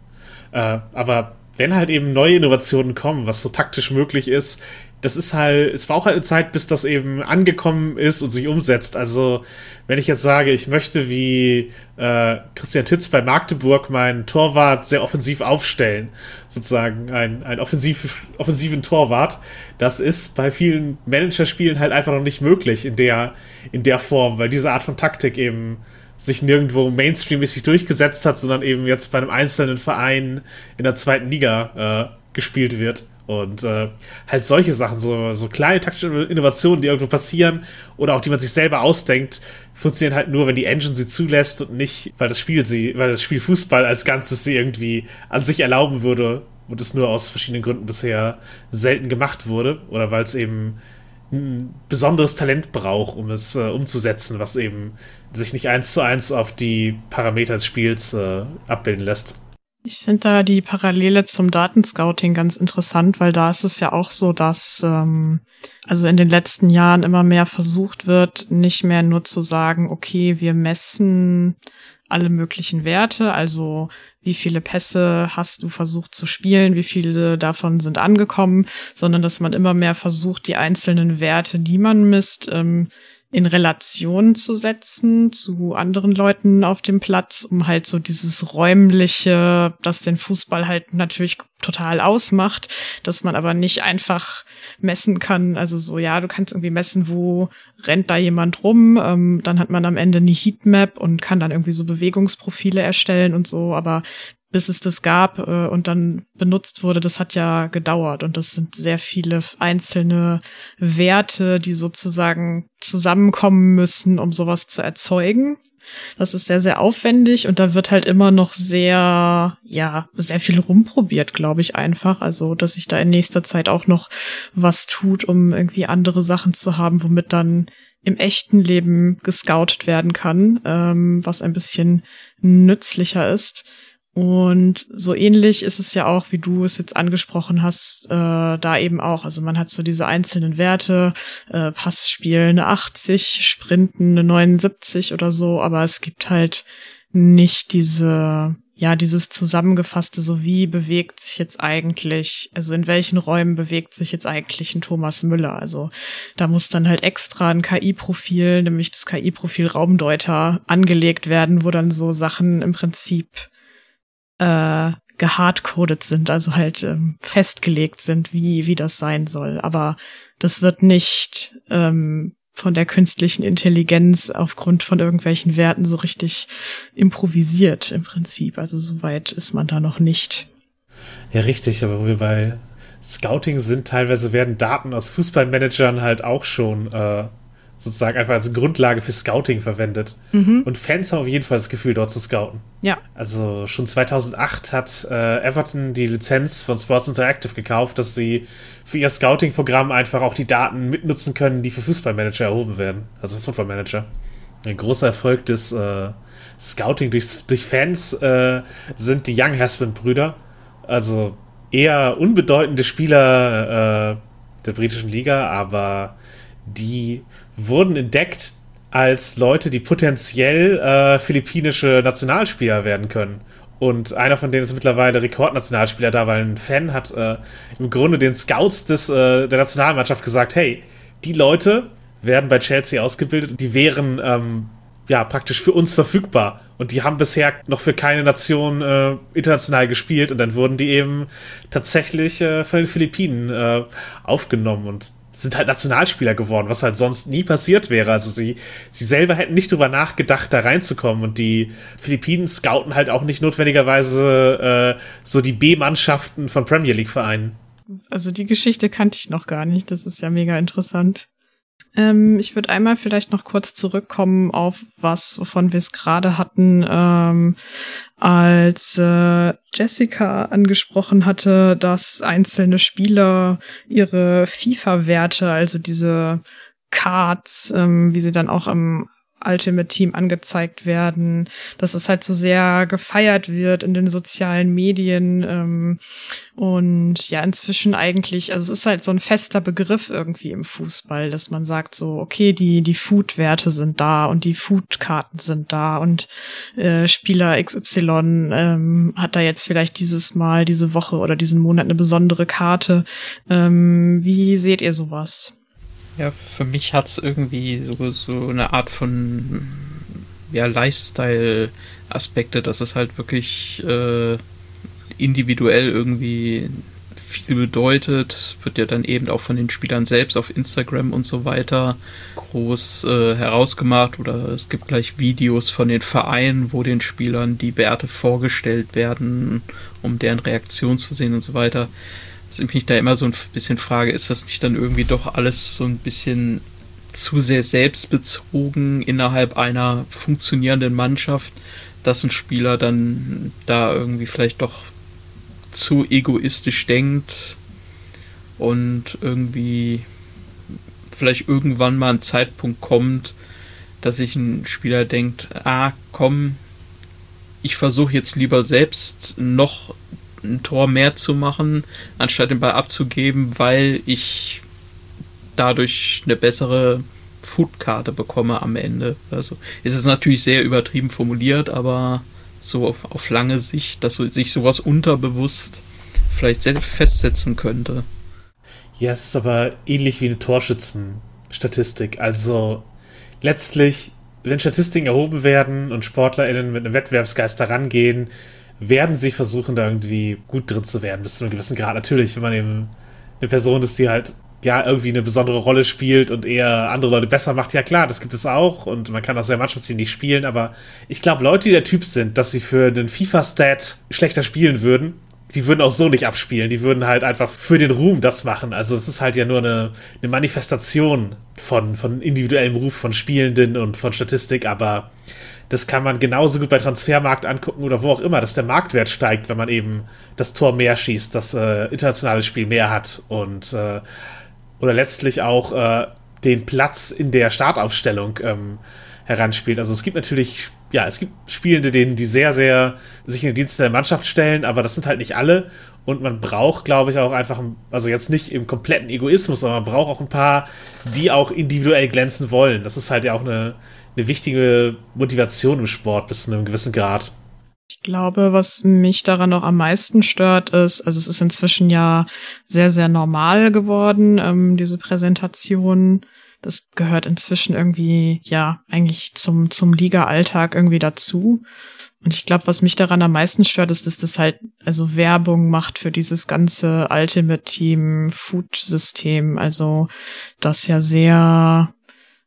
Äh, aber wenn halt eben neue Innovationen kommen, was so taktisch möglich ist, das ist halt, es braucht halt eine Zeit, bis das eben angekommen ist und sich umsetzt. Also, wenn ich jetzt sage, ich möchte wie äh, Christian Titz bei Magdeburg meinen Torwart sehr offensiv aufstellen, sozusagen einen, einen offensiv, offensiven Torwart, das ist bei vielen Managerspielen halt einfach noch nicht möglich in der, in der Form, weil diese Art von Taktik eben sich nirgendwo mainstreammäßig durchgesetzt hat, sondern eben jetzt bei einem einzelnen Verein in der zweiten Liga äh, gespielt wird. Und äh, halt solche Sachen, so, so kleine taktische Innovationen, die irgendwo passieren oder auch die man sich selber ausdenkt, funktionieren halt nur, wenn die Engine sie zulässt und nicht, weil das Spiel sie, weil das Spiel Fußball als Ganzes sie irgendwie an sich erlauben würde und es nur aus verschiedenen Gründen bisher selten gemacht wurde oder weil es eben ein besonderes Talent braucht, um es äh, umzusetzen, was eben sich nicht eins zu eins auf die Parameter des Spiels äh, abbilden lässt. Ich finde da die Parallele zum Datenscouting ganz interessant, weil da ist es ja auch so, dass ähm, also in den letzten Jahren immer mehr versucht wird, nicht mehr nur zu sagen, okay, wir messen alle möglichen Werte, also wie viele Pässe hast du versucht zu spielen, wie viele davon sind angekommen, sondern dass man immer mehr versucht, die einzelnen Werte, die man misst, ähm, in Relation zu setzen zu anderen Leuten auf dem Platz, um halt so dieses räumliche, das den Fußball halt natürlich total ausmacht, dass man aber nicht einfach messen kann. Also so, ja, du kannst irgendwie messen, wo rennt da jemand rum. Ähm, dann hat man am Ende eine Heatmap und kann dann irgendwie so Bewegungsprofile erstellen und so. Aber bis es das gab äh, und dann benutzt wurde, das hat ja gedauert und das sind sehr viele einzelne Werte, die sozusagen zusammenkommen müssen, um sowas zu erzeugen. Das ist sehr, sehr aufwendig und da wird halt immer noch sehr, ja, sehr viel rumprobiert, glaube ich einfach. Also, dass sich da in nächster Zeit auch noch was tut, um irgendwie andere Sachen zu haben, womit dann im echten Leben gescoutet werden kann, ähm, was ein bisschen nützlicher ist. Und so ähnlich ist es ja auch, wie du es jetzt angesprochen hast, äh, da eben auch. Also man hat so diese einzelnen Werte, äh, Passspiel eine 80, Sprinten eine 79 oder so, aber es gibt halt nicht diese, ja, dieses zusammengefasste, so wie bewegt sich jetzt eigentlich, also in welchen Räumen bewegt sich jetzt eigentlich ein Thomas Müller. Also da muss dann halt extra ein KI-Profil, nämlich das KI-Profil Raumdeuter, angelegt werden, wo dann so Sachen im Prinzip äh, gehardcoded sind, also halt ähm, festgelegt sind, wie, wie das sein soll. Aber das wird nicht ähm, von der künstlichen Intelligenz aufgrund von irgendwelchen Werten so richtig improvisiert im Prinzip. Also soweit ist man da noch nicht. Ja, richtig, aber wo wir bei Scouting sind, teilweise werden Daten aus Fußballmanagern halt auch schon äh, sozusagen einfach als Grundlage für Scouting verwendet. Mhm. Und Fans haben auf jeden Fall das Gefühl, dort zu scouten. Ja. Also schon 2008 hat äh, Everton die Lizenz von Sports Interactive gekauft, dass sie für ihr Scouting-Programm einfach auch die Daten mitnutzen können, die für Fußballmanager erhoben werden. Also Footballmanager. Ein großer Erfolg des äh, Scouting durch, durch Fans äh, sind die Young Husband-Brüder. Also eher unbedeutende Spieler äh, der britischen Liga, aber die wurden entdeckt als Leute, die potenziell äh, philippinische Nationalspieler werden können. Und einer von denen ist mittlerweile Rekordnationalspieler da, weil ein Fan hat äh, im Grunde den Scouts des, äh, der Nationalmannschaft gesagt, hey, die Leute werden bei Chelsea ausgebildet und die wären ähm, ja praktisch für uns verfügbar. Und die haben bisher noch für keine Nation äh, international gespielt und dann wurden die eben tatsächlich äh, von den Philippinen äh, aufgenommen. Und sind halt Nationalspieler geworden, was halt sonst nie passiert wäre. Also sie, sie selber hätten nicht drüber nachgedacht, da reinzukommen. Und die Philippinen scouten halt auch nicht notwendigerweise äh, so die B-Mannschaften von Premier League-Vereinen. Also die Geschichte kannte ich noch gar nicht. Das ist ja mega interessant. Ähm, ich würde einmal vielleicht noch kurz zurückkommen auf was, wovon wir es gerade hatten, ähm, als äh, Jessica angesprochen hatte, dass einzelne Spieler ihre FIFA-Werte, also diese Cards, ähm, wie sie dann auch im Ultimate Team angezeigt werden, dass es halt so sehr gefeiert wird in den sozialen Medien ähm, und ja inzwischen eigentlich, also es ist halt so ein fester Begriff irgendwie im Fußball, dass man sagt so, okay, die die Food-Werte sind da und die Food-Karten sind da und äh, Spieler XY ähm, hat da jetzt vielleicht dieses Mal, diese Woche oder diesen Monat eine besondere Karte. Ähm, wie seht ihr sowas? Ja, für mich hat es irgendwie so, so eine Art von ja, Lifestyle-Aspekte, dass es halt wirklich äh, individuell irgendwie viel bedeutet, wird ja dann eben auch von den Spielern selbst auf Instagram und so weiter groß äh, herausgemacht. Oder es gibt gleich Videos von den Vereinen, wo den Spielern die Werte vorgestellt werden, um deren Reaktion zu sehen und so weiter dass ich mich da immer so ein bisschen frage, ist das nicht dann irgendwie doch alles so ein bisschen zu sehr selbstbezogen innerhalb einer funktionierenden Mannschaft, dass ein Spieler dann da irgendwie vielleicht doch zu egoistisch denkt und irgendwie vielleicht irgendwann mal ein Zeitpunkt kommt, dass sich ein Spieler denkt, ah, komm, ich versuche jetzt lieber selbst noch ein Tor mehr zu machen, anstatt den Ball abzugeben, weil ich dadurch eine bessere Foodkarte bekomme am Ende. Also ist es natürlich sehr übertrieben formuliert, aber so auf, auf lange Sicht, dass sich sowas unterbewusst vielleicht festsetzen könnte. Ja, es ist aber ähnlich wie eine Torschützenstatistik. Also letztlich, wenn Statistiken erhoben werden und SportlerInnen mit einem Wettbewerbsgeist herangehen, werden sie versuchen, da irgendwie gut drin zu werden, bis zu einem gewissen Grad. Natürlich, wenn man eben eine Person ist, die halt ja irgendwie eine besondere Rolle spielt und eher andere Leute besser macht, ja klar, das gibt es auch und man kann auch sehr Mannschaftsteam nicht spielen, aber ich glaube, Leute, die der Typ sind, dass sie für den FIFA-Stat schlechter spielen würden, die würden auch so nicht abspielen, die würden halt einfach für den Ruhm das machen. Also es ist halt ja nur eine, eine Manifestation von, von individuellem Ruf von Spielenden und von Statistik, aber das kann man genauso gut bei Transfermarkt angucken oder wo auch immer, dass der Marktwert steigt, wenn man eben das Tor mehr schießt, das äh, internationale Spiel mehr hat und äh, oder letztlich auch äh, den Platz in der Startaufstellung ähm, heranspielt. Also es gibt natürlich, ja, es gibt Spielende, denen die sehr, sehr sich in den Dienst der Mannschaft stellen, aber das sind halt nicht alle. Und man braucht, glaube ich, auch einfach, also jetzt nicht im kompletten Egoismus, aber man braucht auch ein paar, die auch individuell glänzen wollen. Das ist halt ja auch eine, eine wichtige Motivation im Sport bis zu einem gewissen Grad. Ich glaube, was mich daran noch am meisten stört, ist, also es ist inzwischen ja sehr, sehr normal geworden, ähm, diese Präsentation. Das gehört inzwischen irgendwie, ja, eigentlich zum, zum Liga-Alltag irgendwie dazu. Und ich glaube, was mich daran am meisten stört, ist, dass das halt also Werbung macht für dieses ganze Ultimate Team Food System. Also das ja sehr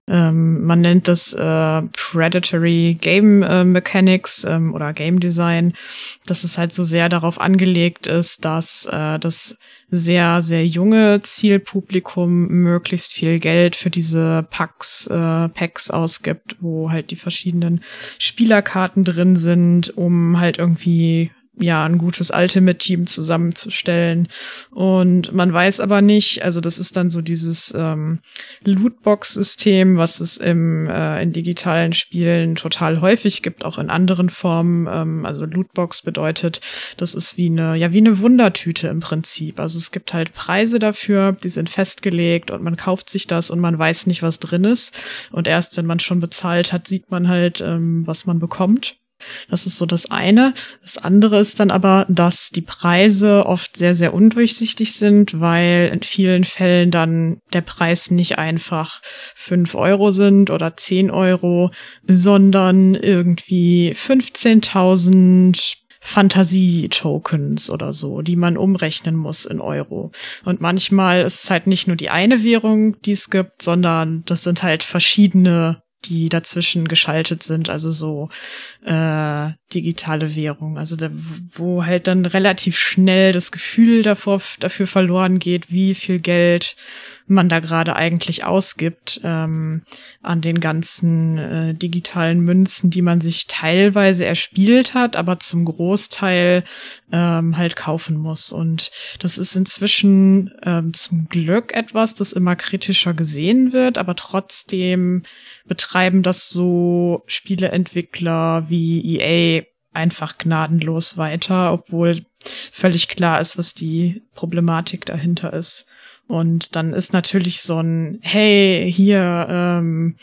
ähm, man nennt das äh, Predatory Game äh, Mechanics ähm, oder Game Design, dass es halt so sehr darauf angelegt ist, dass äh, das sehr, sehr junge Zielpublikum möglichst viel Geld für diese Packs, äh, Packs ausgibt, wo halt die verschiedenen Spielerkarten drin sind, um halt irgendwie ja, ein gutes Ultimate-Team zusammenzustellen. Und man weiß aber nicht, also das ist dann so dieses ähm, Lootbox-System, was es im, äh, in digitalen Spielen total häufig gibt, auch in anderen Formen. Ähm, also Lootbox bedeutet, das ist wie eine, ja, wie eine Wundertüte im Prinzip. Also es gibt halt Preise dafür, die sind festgelegt und man kauft sich das und man weiß nicht, was drin ist. Und erst wenn man schon bezahlt hat, sieht man halt, ähm, was man bekommt. Das ist so das eine. Das andere ist dann aber, dass die Preise oft sehr, sehr undurchsichtig sind, weil in vielen Fällen dann der Preis nicht einfach fünf Euro sind oder zehn Euro, sondern irgendwie 15.000 Fantasie-Tokens oder so, die man umrechnen muss in Euro. Und manchmal ist es halt nicht nur die eine Währung, die es gibt, sondern das sind halt verschiedene die dazwischen geschaltet sind, also so äh, digitale Währung, also da, wo halt dann relativ schnell das Gefühl davor, dafür verloren geht, wie viel Geld man da gerade eigentlich ausgibt ähm, an den ganzen äh, digitalen Münzen, die man sich teilweise erspielt hat, aber zum Großteil ähm, halt kaufen muss. Und das ist inzwischen ähm, zum Glück etwas, das immer kritischer gesehen wird, aber trotzdem betreiben das so Spieleentwickler wie EA einfach gnadenlos weiter, obwohl völlig klar ist, was die Problematik dahinter ist. Und dann ist natürlich so ein, hey, hier, ähm,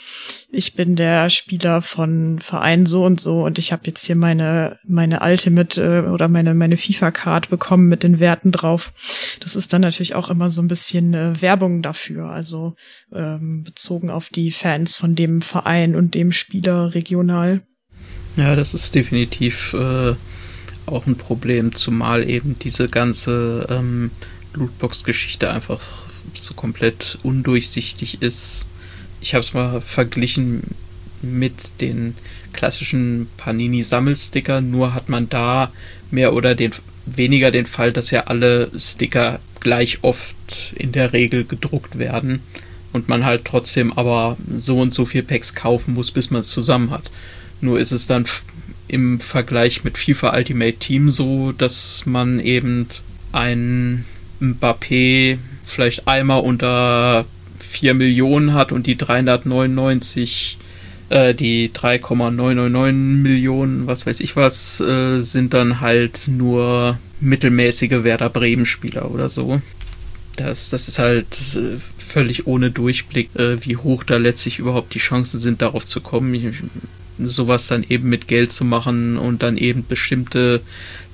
ich bin der Spieler von Verein so und so und ich habe jetzt hier meine, meine Ultimate äh, oder meine, meine FIFA-Card bekommen mit den Werten drauf. Das ist dann natürlich auch immer so ein bisschen äh, Werbung dafür, also ähm, bezogen auf die Fans von dem Verein und dem Spieler regional. Ja, das ist definitiv äh, auch ein Problem, zumal eben diese ganze ähm, Lootbox-Geschichte einfach so komplett undurchsichtig ist. Ich habe es mal verglichen mit den klassischen Panini-Sammelsticker, nur hat man da mehr oder den, weniger den Fall, dass ja alle Sticker gleich oft in der Regel gedruckt werden und man halt trotzdem aber so und so viel Packs kaufen muss, bis man es zusammen hat. Nur ist es dann im Vergleich mit FIFA Ultimate Team so, dass man eben ein Mbappé vielleicht einmal unter 4 Millionen hat und die 399, äh, die 3,999 Millionen, was weiß ich was, äh, sind dann halt nur mittelmäßige Werder Bremen-Spieler oder so. Das, das ist halt äh, völlig ohne Durchblick, äh, wie hoch da letztlich überhaupt die Chancen sind, darauf zu kommen. Sowas dann eben mit Geld zu machen und dann eben bestimmte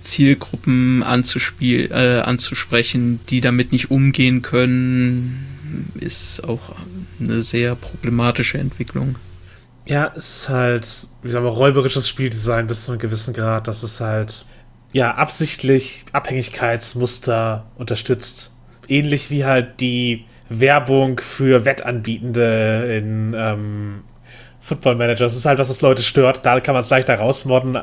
Zielgruppen anzuspiel, äh, anzusprechen, die damit nicht umgehen können, ist auch eine sehr problematische Entwicklung. Ja, es ist halt, wie sagen wir, räuberisches Spieldesign bis zu einem gewissen Grad, dass es halt, ja, absichtlich Abhängigkeitsmuster unterstützt. Ähnlich wie halt die Werbung für Wettanbietende in ähm, Football Manager. Das ist halt was, was Leute stört. Da kann man es leichter rausmodden.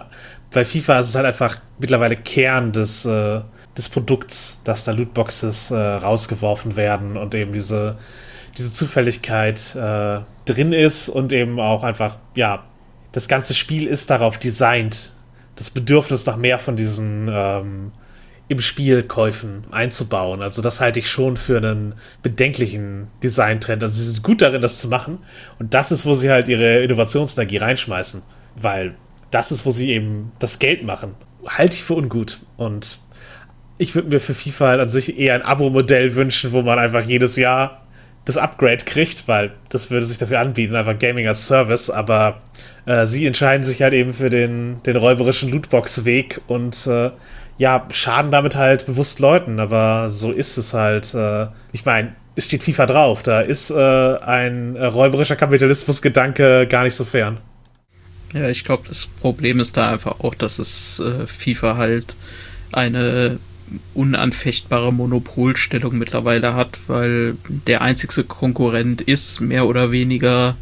Bei FIFA ist es halt einfach mittlerweile Kern des, äh, des Produkts, dass da Lootboxes äh, rausgeworfen werden und eben diese, diese Zufälligkeit äh, drin ist und eben auch einfach, ja, das ganze Spiel ist darauf designt, das Bedürfnis nach mehr von diesen ähm, im Spiel Käufen einzubauen. Also das halte ich schon für einen bedenklichen Designtrend. Also sie sind gut darin, das zu machen. Und das ist, wo sie halt ihre Innovationsenergie reinschmeißen. Weil das ist, wo sie eben das Geld machen. Halte ich für ungut. Und ich würde mir für FIFA halt an sich eher ein Abo-Modell wünschen, wo man einfach jedes Jahr das Upgrade kriegt, weil das würde sich dafür anbieten, einfach Gaming als Service, aber äh, sie entscheiden sich halt eben für den, den räuberischen Lootbox-Weg und äh, ja, schaden damit halt bewusst Leuten, aber so ist es halt. Äh, ich meine, es steht FIFA drauf, da ist äh, ein äh, räuberischer Kapitalismusgedanke gar nicht so fern. Ja, ich glaube, das Problem ist da einfach auch, dass es äh, FIFA halt eine unanfechtbare Monopolstellung mittlerweile hat, weil der einzigste Konkurrent ist mehr oder weniger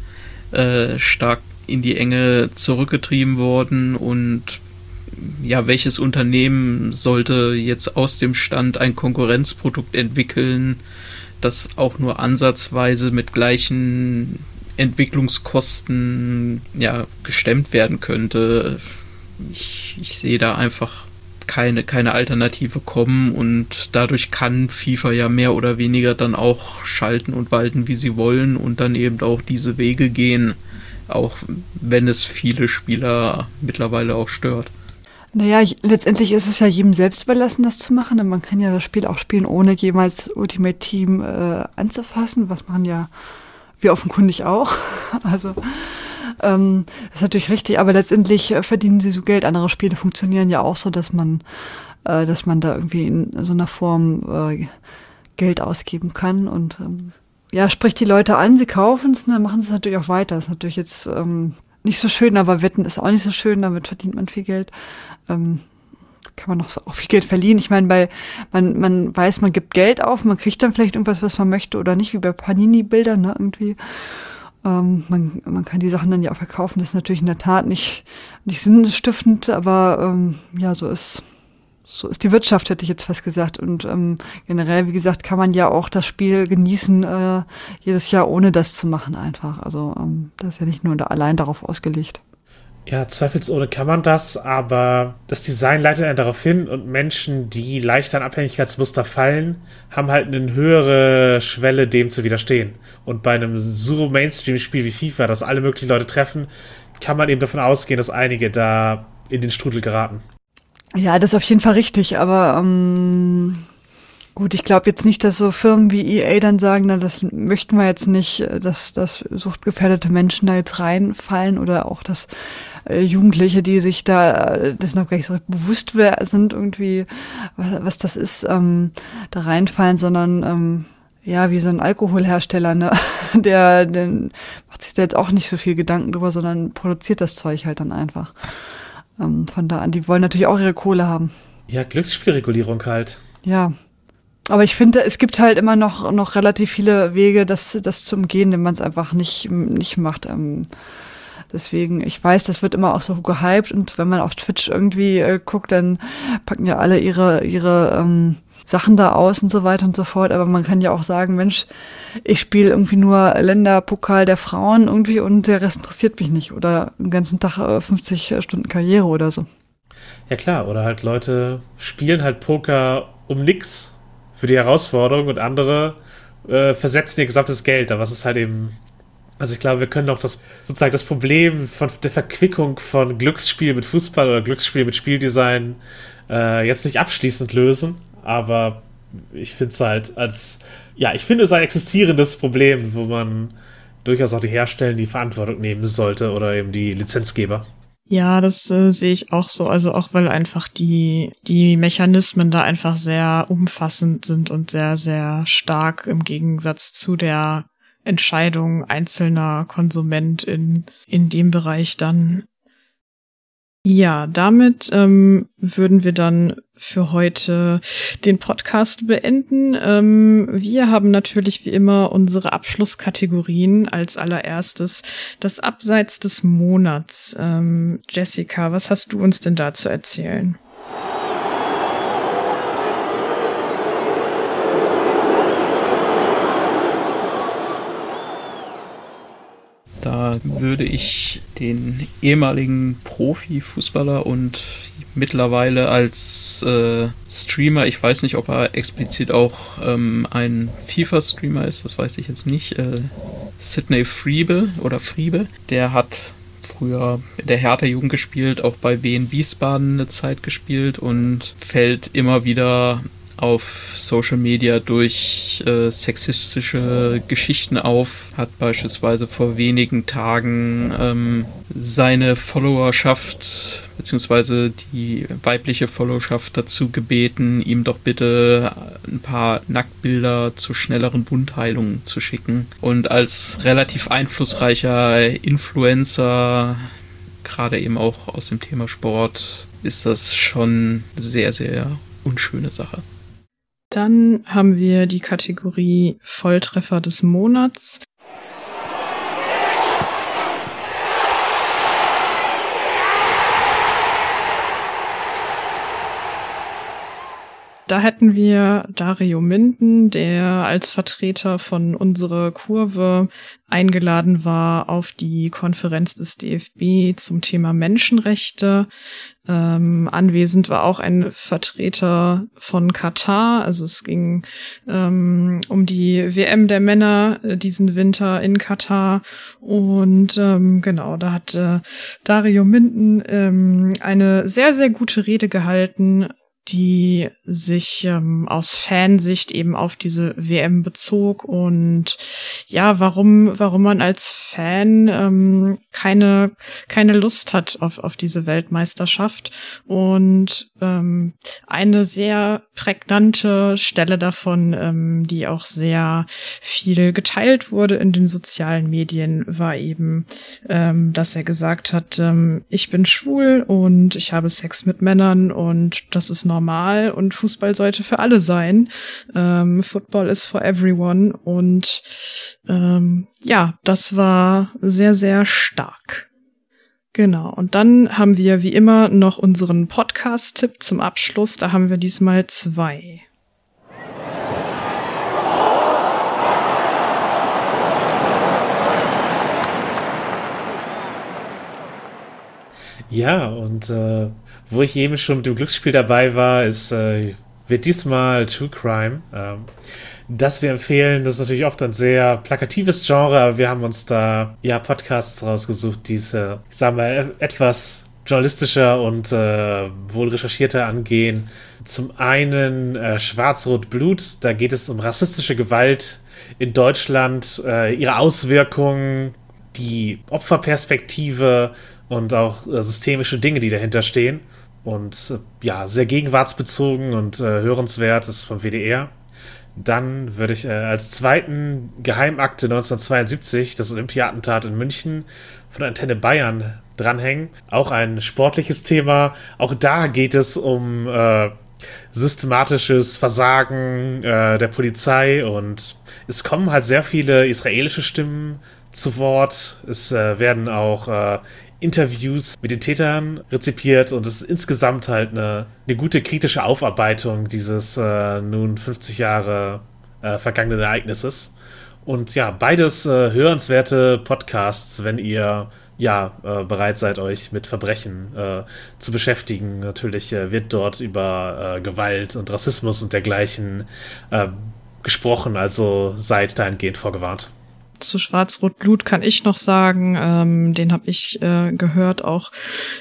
äh, stark in die Enge zurückgetrieben worden und ja, welches Unternehmen sollte jetzt aus dem Stand ein Konkurrenzprodukt entwickeln, das auch nur ansatzweise mit gleichen Entwicklungskosten ja, gestemmt werden könnte. Ich, ich sehe da einfach keine, keine Alternative kommen und dadurch kann FIFA ja mehr oder weniger dann auch schalten und walten, wie sie wollen und dann eben auch diese Wege gehen, auch wenn es viele Spieler mittlerweile auch stört. Naja, letztendlich ist es ja jedem selbst überlassen, das zu machen. Und man kann ja das Spiel auch spielen, ohne jemals Ultimate Team äh, anzufassen, was machen ja wir offenkundig auch. (laughs) also ähm, ist natürlich richtig, aber letztendlich äh, verdienen sie so Geld. Andere Spiele funktionieren ja auch so, dass man, äh, dass man da irgendwie in so einer Form äh, Geld ausgeben kann und ähm, ja, spricht die Leute an, sie kaufen es, dann machen sie es natürlich auch weiter. Das ist natürlich jetzt ähm, nicht so schön, aber Wetten ist auch nicht so schön, damit verdient man viel Geld. Ähm, kann man noch so auch viel Geld verlieren. Ich meine, bei man, man weiß, man gibt Geld auf, man kriegt dann vielleicht irgendwas, was man möchte oder nicht, wie bei Panini-Bildern, ne, irgendwie. Ähm, man, man kann die Sachen dann ja auch verkaufen. Das ist natürlich in der Tat nicht, nicht sinnstiftend, aber ähm, ja, so ist, so ist die Wirtschaft, hätte ich jetzt fast gesagt. Und ähm, generell, wie gesagt, kann man ja auch das Spiel genießen, äh, jedes Jahr ohne das zu machen einfach. Also ähm, das ist ja nicht nur da allein darauf ausgelegt. Ja, zweifelsohne kann man das, aber das Design leitet einen darauf hin und Menschen, die leicht an Abhängigkeitsmuster fallen, haben halt eine höhere Schwelle, dem zu widerstehen. Und bei einem so Mainstream-Spiel wie FIFA, das alle möglichen Leute treffen, kann man eben davon ausgehen, dass einige da in den Strudel geraten. Ja, das ist auf jeden Fall richtig, aber ähm, gut, ich glaube jetzt nicht, dass so Firmen wie EA dann sagen, na, das möchten wir jetzt nicht, dass, dass suchtgefährdete Menschen da jetzt reinfallen oder auch, dass äh, Jugendliche, die sich da äh, das noch gar nicht so bewusst sind, irgendwie, was, was das ist, ähm, da reinfallen, sondern ähm, ja, wie so ein Alkoholhersteller, ne? (laughs) Der, der macht sich da jetzt auch nicht so viel Gedanken drüber, sondern produziert das Zeug halt dann einfach. Ähm, von da an, die wollen natürlich auch ihre Kohle haben. Ja, Glücksspielregulierung halt. Ja. Aber ich finde, es gibt halt immer noch, noch relativ viele Wege, das, das zu umgehen, wenn man es einfach nicht, nicht macht. Ähm, deswegen, ich weiß, das wird immer auch so gehypt und wenn man auf Twitch irgendwie äh, guckt, dann packen ja alle ihre, ihre ähm, Sachen da aus und so weiter und so fort. Aber man kann ja auch sagen, Mensch, ich spiele irgendwie nur Länderpokal der Frauen irgendwie und der Rest interessiert mich nicht. Oder den ganzen Tag 50 äh, Stunden Karriere oder so. Ja klar, oder halt Leute spielen halt Poker um nix für die Herausforderung und andere äh, versetzen ihr gesamtes Geld. Da was ist halt eben also ich glaube, wir können auch das sozusagen das Problem von der Verquickung von Glücksspiel mit Fußball oder Glücksspiel mit Spieldesign äh, jetzt nicht abschließend lösen aber ich finde es halt als, ja, ich finde es ein existierendes Problem, wo man durchaus auch die Hersteller die Verantwortung nehmen sollte oder eben die Lizenzgeber. Ja, das äh, sehe ich auch so. Also auch weil einfach die, die Mechanismen da einfach sehr umfassend sind und sehr, sehr stark im Gegensatz zu der Entscheidung einzelner Konsument in, in dem Bereich dann. Ja, damit ähm, würden wir dann für heute den Podcast beenden. Ähm, wir haben natürlich wie immer unsere Abschlusskategorien als allererstes das Abseits des Monats. Ähm, Jessica, was hast du uns denn da zu erzählen? Da würde ich den ehemaligen Profifußballer und mittlerweile als äh, Streamer, ich weiß nicht, ob er explizit auch ähm, ein FIFA-Streamer ist, das weiß ich jetzt nicht, äh, Sidney Friebe oder Friebe, der hat früher in der Hertha-Jugend gespielt, auch bei Wien Wiesbaden eine Zeit gespielt und fällt immer wieder auf Social Media durch äh, sexistische Geschichten auf, hat beispielsweise vor wenigen Tagen ähm, seine Followerschaft beziehungsweise die weibliche Followerschaft dazu gebeten, ihm doch bitte ein paar Nacktbilder zur schnelleren Wundheilung zu schicken. Und als relativ einflussreicher Influencer, gerade eben auch aus dem Thema Sport, ist das schon sehr, sehr unschöne Sache. Dann haben wir die Kategorie Volltreffer des Monats. Da hätten wir Dario Minden, der als Vertreter von unserer Kurve eingeladen war auf die Konferenz des DFB zum Thema Menschenrechte. Ähm, anwesend war auch ein Vertreter von Katar. Also es ging ähm, um die WM der Männer äh, diesen Winter in Katar. Und ähm, genau, da hat äh, Dario Minden ähm, eine sehr, sehr gute Rede gehalten die sich ähm, aus Fansicht eben auf diese WM bezog und ja, warum, warum man als Fan ähm, keine, keine Lust hat auf, auf diese Weltmeisterschaft. Und ähm, eine sehr prägnante Stelle davon, ähm, die auch sehr viel geteilt wurde in den sozialen Medien, war eben, ähm, dass er gesagt hat, ähm, ich bin schwul und ich habe Sex mit Männern und das ist normal und Fußball sollte für alle sein. Ähm, Football is for everyone und ähm, ja, das war sehr, sehr stark. Genau, und dann haben wir wie immer noch unseren Podcast-Tipp zum Abschluss. Da haben wir diesmal zwei. Ja, und äh, wo ich eben schon mit dem Glücksspiel dabei war, ist äh, wird diesmal True Crime. Ähm, das wir empfehlen, das ist natürlich oft ein sehr plakatives Genre, aber wir haben uns da ja Podcasts rausgesucht, die es, äh, ich sag mal, etwas journalistischer und äh, wohl recherchierter angehen. Zum einen äh, Schwarz-Rot Blut, da geht es um rassistische Gewalt in Deutschland, äh, ihre Auswirkungen, die Opferperspektive und auch äh, systemische Dinge, die dahinter stehen. Und äh, ja, sehr gegenwartsbezogen und äh, hörenswert ist vom WDR. Dann würde ich äh, als zweiten Geheimakte 1972 das Olympiatentat in München von Antenne Bayern dranhängen. Auch ein sportliches Thema. Auch da geht es um äh, systematisches Versagen äh, der Polizei und es kommen halt sehr viele israelische Stimmen zu Wort. Es äh, werden auch äh, Interviews mit den Tätern rezipiert und es ist insgesamt halt eine, eine gute kritische Aufarbeitung dieses äh, nun 50 Jahre äh, vergangenen Ereignisses. Und ja, beides äh, hörenswerte Podcasts, wenn ihr ja äh, bereit seid, euch mit Verbrechen äh, zu beschäftigen. Natürlich äh, wird dort über Gewalt und Rassismus und dergleichen gesprochen, also seid dahingehend vorgewarnt zu Schwarz-Rot-Blut kann ich noch sagen, ähm, den habe ich äh, gehört auch.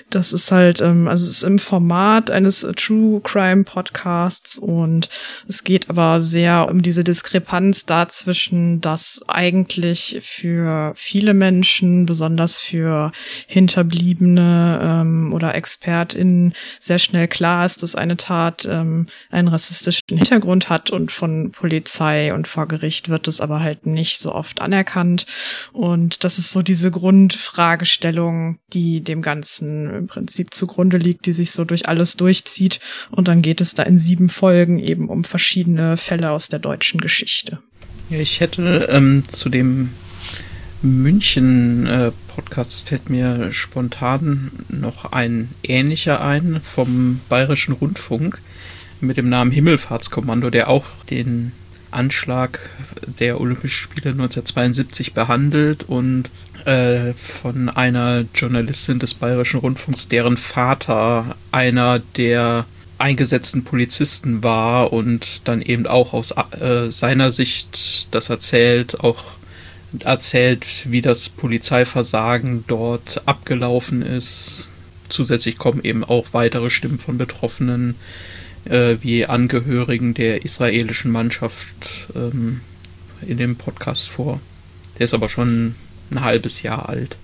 Das ist halt, ähm, also es ist im Format eines True Crime Podcasts und es geht aber sehr um diese Diskrepanz dazwischen, dass eigentlich für viele Menschen, besonders für Hinterbliebene ähm, oder ExpertInnen sehr schnell klar ist, dass eine Tat ähm, einen rassistischen Hintergrund hat und von Polizei und vor Gericht wird es aber halt nicht so oft anerkannt anerkannt. Und das ist so diese Grundfragestellung, die dem Ganzen im Prinzip zugrunde liegt, die sich so durch alles durchzieht. Und dann geht es da in sieben Folgen eben um verschiedene Fälle aus der deutschen Geschichte. Ja, ich hätte ähm, zu dem München-Podcast äh, fällt mir spontan noch ein ähnlicher ein vom Bayerischen Rundfunk mit dem Namen Himmelfahrtskommando, der auch den Anschlag der Olympischen Spiele 1972 behandelt und äh, von einer Journalistin des Bayerischen Rundfunks, deren Vater einer der eingesetzten Polizisten war und dann eben auch aus äh, seiner Sicht das erzählt, auch erzählt, wie das Polizeiversagen dort abgelaufen ist. Zusätzlich kommen eben auch weitere Stimmen von Betroffenen äh, wie Angehörigen der israelischen Mannschaft ähm, in dem Podcast vor. Der ist aber schon ein halbes Jahr alt.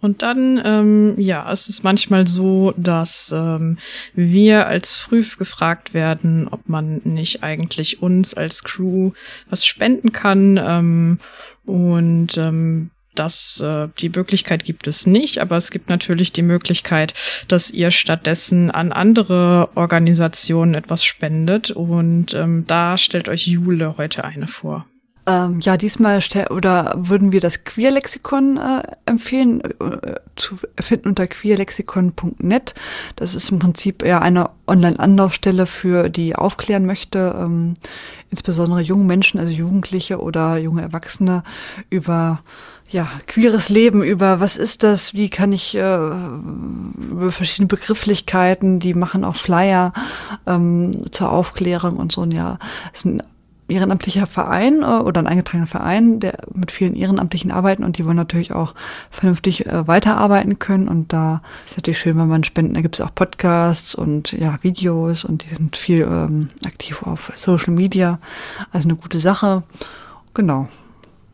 Und dann, ähm, ja, es ist manchmal so, dass ähm, wir als Früh gefragt werden, ob man nicht eigentlich uns als Crew was spenden kann. Ähm, und ähm, das, äh, die Möglichkeit gibt es nicht, aber es gibt natürlich die Möglichkeit, dass ihr stattdessen an andere Organisationen etwas spendet und ähm, da stellt euch Jule heute eine vor. Ähm, ja, diesmal oder würden wir das Queerlexikon äh, empfehlen, äh, zu finden unter queerlexikon.net. Das ist im Prinzip eher eine Online-Anlaufstelle für die aufklären möchte, ähm, insbesondere junge Menschen, also Jugendliche oder junge Erwachsene über ja, queeres Leben, über was ist das, wie kann ich äh, über verschiedene Begrifflichkeiten, die machen auch Flyer ähm, zur Aufklärung und so. Und ja, es ist ein ehrenamtlicher Verein äh, oder ein eingetragener Verein, der mit vielen Ehrenamtlichen arbeiten und die wollen natürlich auch vernünftig äh, weiterarbeiten können. Und da ist natürlich schön, wenn man spenden. Da gibt es auch Podcasts und ja, Videos und die sind viel ähm, aktiv auf Social Media. Also eine gute Sache. Genau.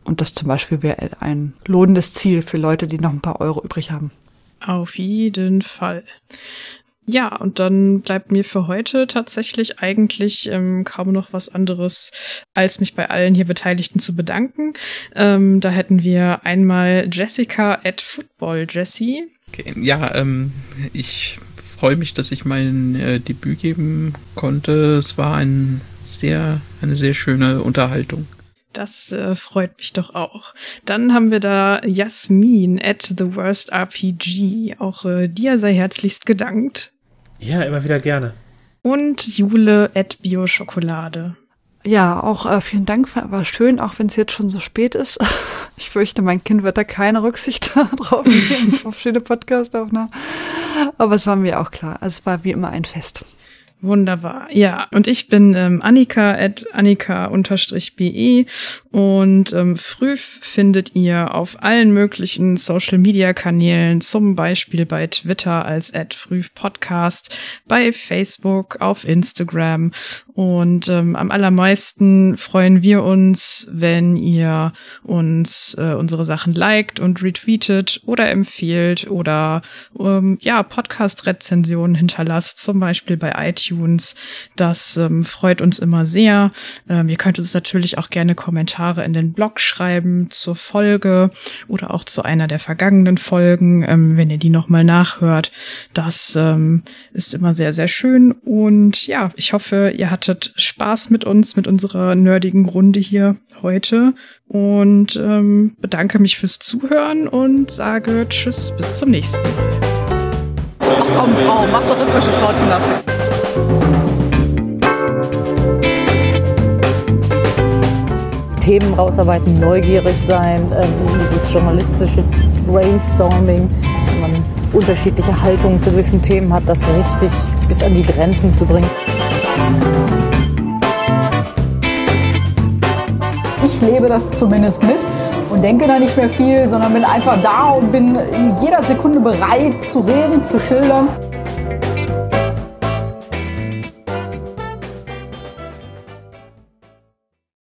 Und das zum Beispiel wäre ein lohnendes Ziel für Leute, die noch ein paar Euro übrig haben. Auf jeden Fall. Ja, und dann bleibt mir für heute tatsächlich eigentlich ähm, kaum noch was anderes, als mich bei allen hier Beteiligten zu bedanken. Ähm, da hätten wir einmal Jessica at Football Jessie. Okay, ja, ähm, ich freue mich, dass ich mein äh, Debüt geben konnte. Es war ein sehr, eine sehr schöne Unterhaltung. Das äh, freut mich doch auch. Dann haben wir da Jasmin at the worst RPG. Auch äh, dir sei herzlichst gedankt. Ja, immer wieder gerne. Und Jule at Bioschokolade. Ja, auch äh, vielen Dank, war schön, auch wenn es jetzt schon so spät ist. (laughs) Ich fürchte, mein Kind wird da keine Rücksicht (laughs) drauf nehmen, auf schöne Podcast-Aufnahmen. Aber es war mir auch klar. Also es war wie immer ein Fest. Wunderbar. Ja, und ich bin ähm, Annika at Annika-BE und ähm, früh findet ihr auf allen möglichen Social Media Kanälen, zum Beispiel bei Twitter als at Podcast, bei Facebook, auf Instagram und ähm, am allermeisten freuen wir uns, wenn ihr uns äh, unsere Sachen liked und retweetet oder empfiehlt oder ähm, ja Podcast-Rezensionen hinterlasst, zum Beispiel bei iTunes. Das ähm, freut uns immer sehr. Ähm, ihr könnt uns natürlich auch gerne Kommentare in den Blog schreiben zur Folge oder auch zu einer der vergangenen Folgen, ähm, wenn ihr die nochmal nachhört. Das ähm, ist immer sehr, sehr schön. Und ja, ich hoffe, ihr hattet Spaß mit uns, mit unserer nerdigen Runde hier heute. Und ähm, bedanke mich fürs Zuhören und sage Tschüss, bis zum nächsten Mal. Ach komm, Frau, mach doch rhythmische Sportgymnastik. Themen rausarbeiten, neugierig sein, ähm, dieses journalistische Brainstorming, wenn man unterschiedliche Haltungen zu gewissen Themen hat, das richtig bis an die Grenzen zu bringen. Ich lebe das zumindest mit und denke da nicht mehr viel, sondern bin einfach da und bin in jeder Sekunde bereit zu reden, zu schildern.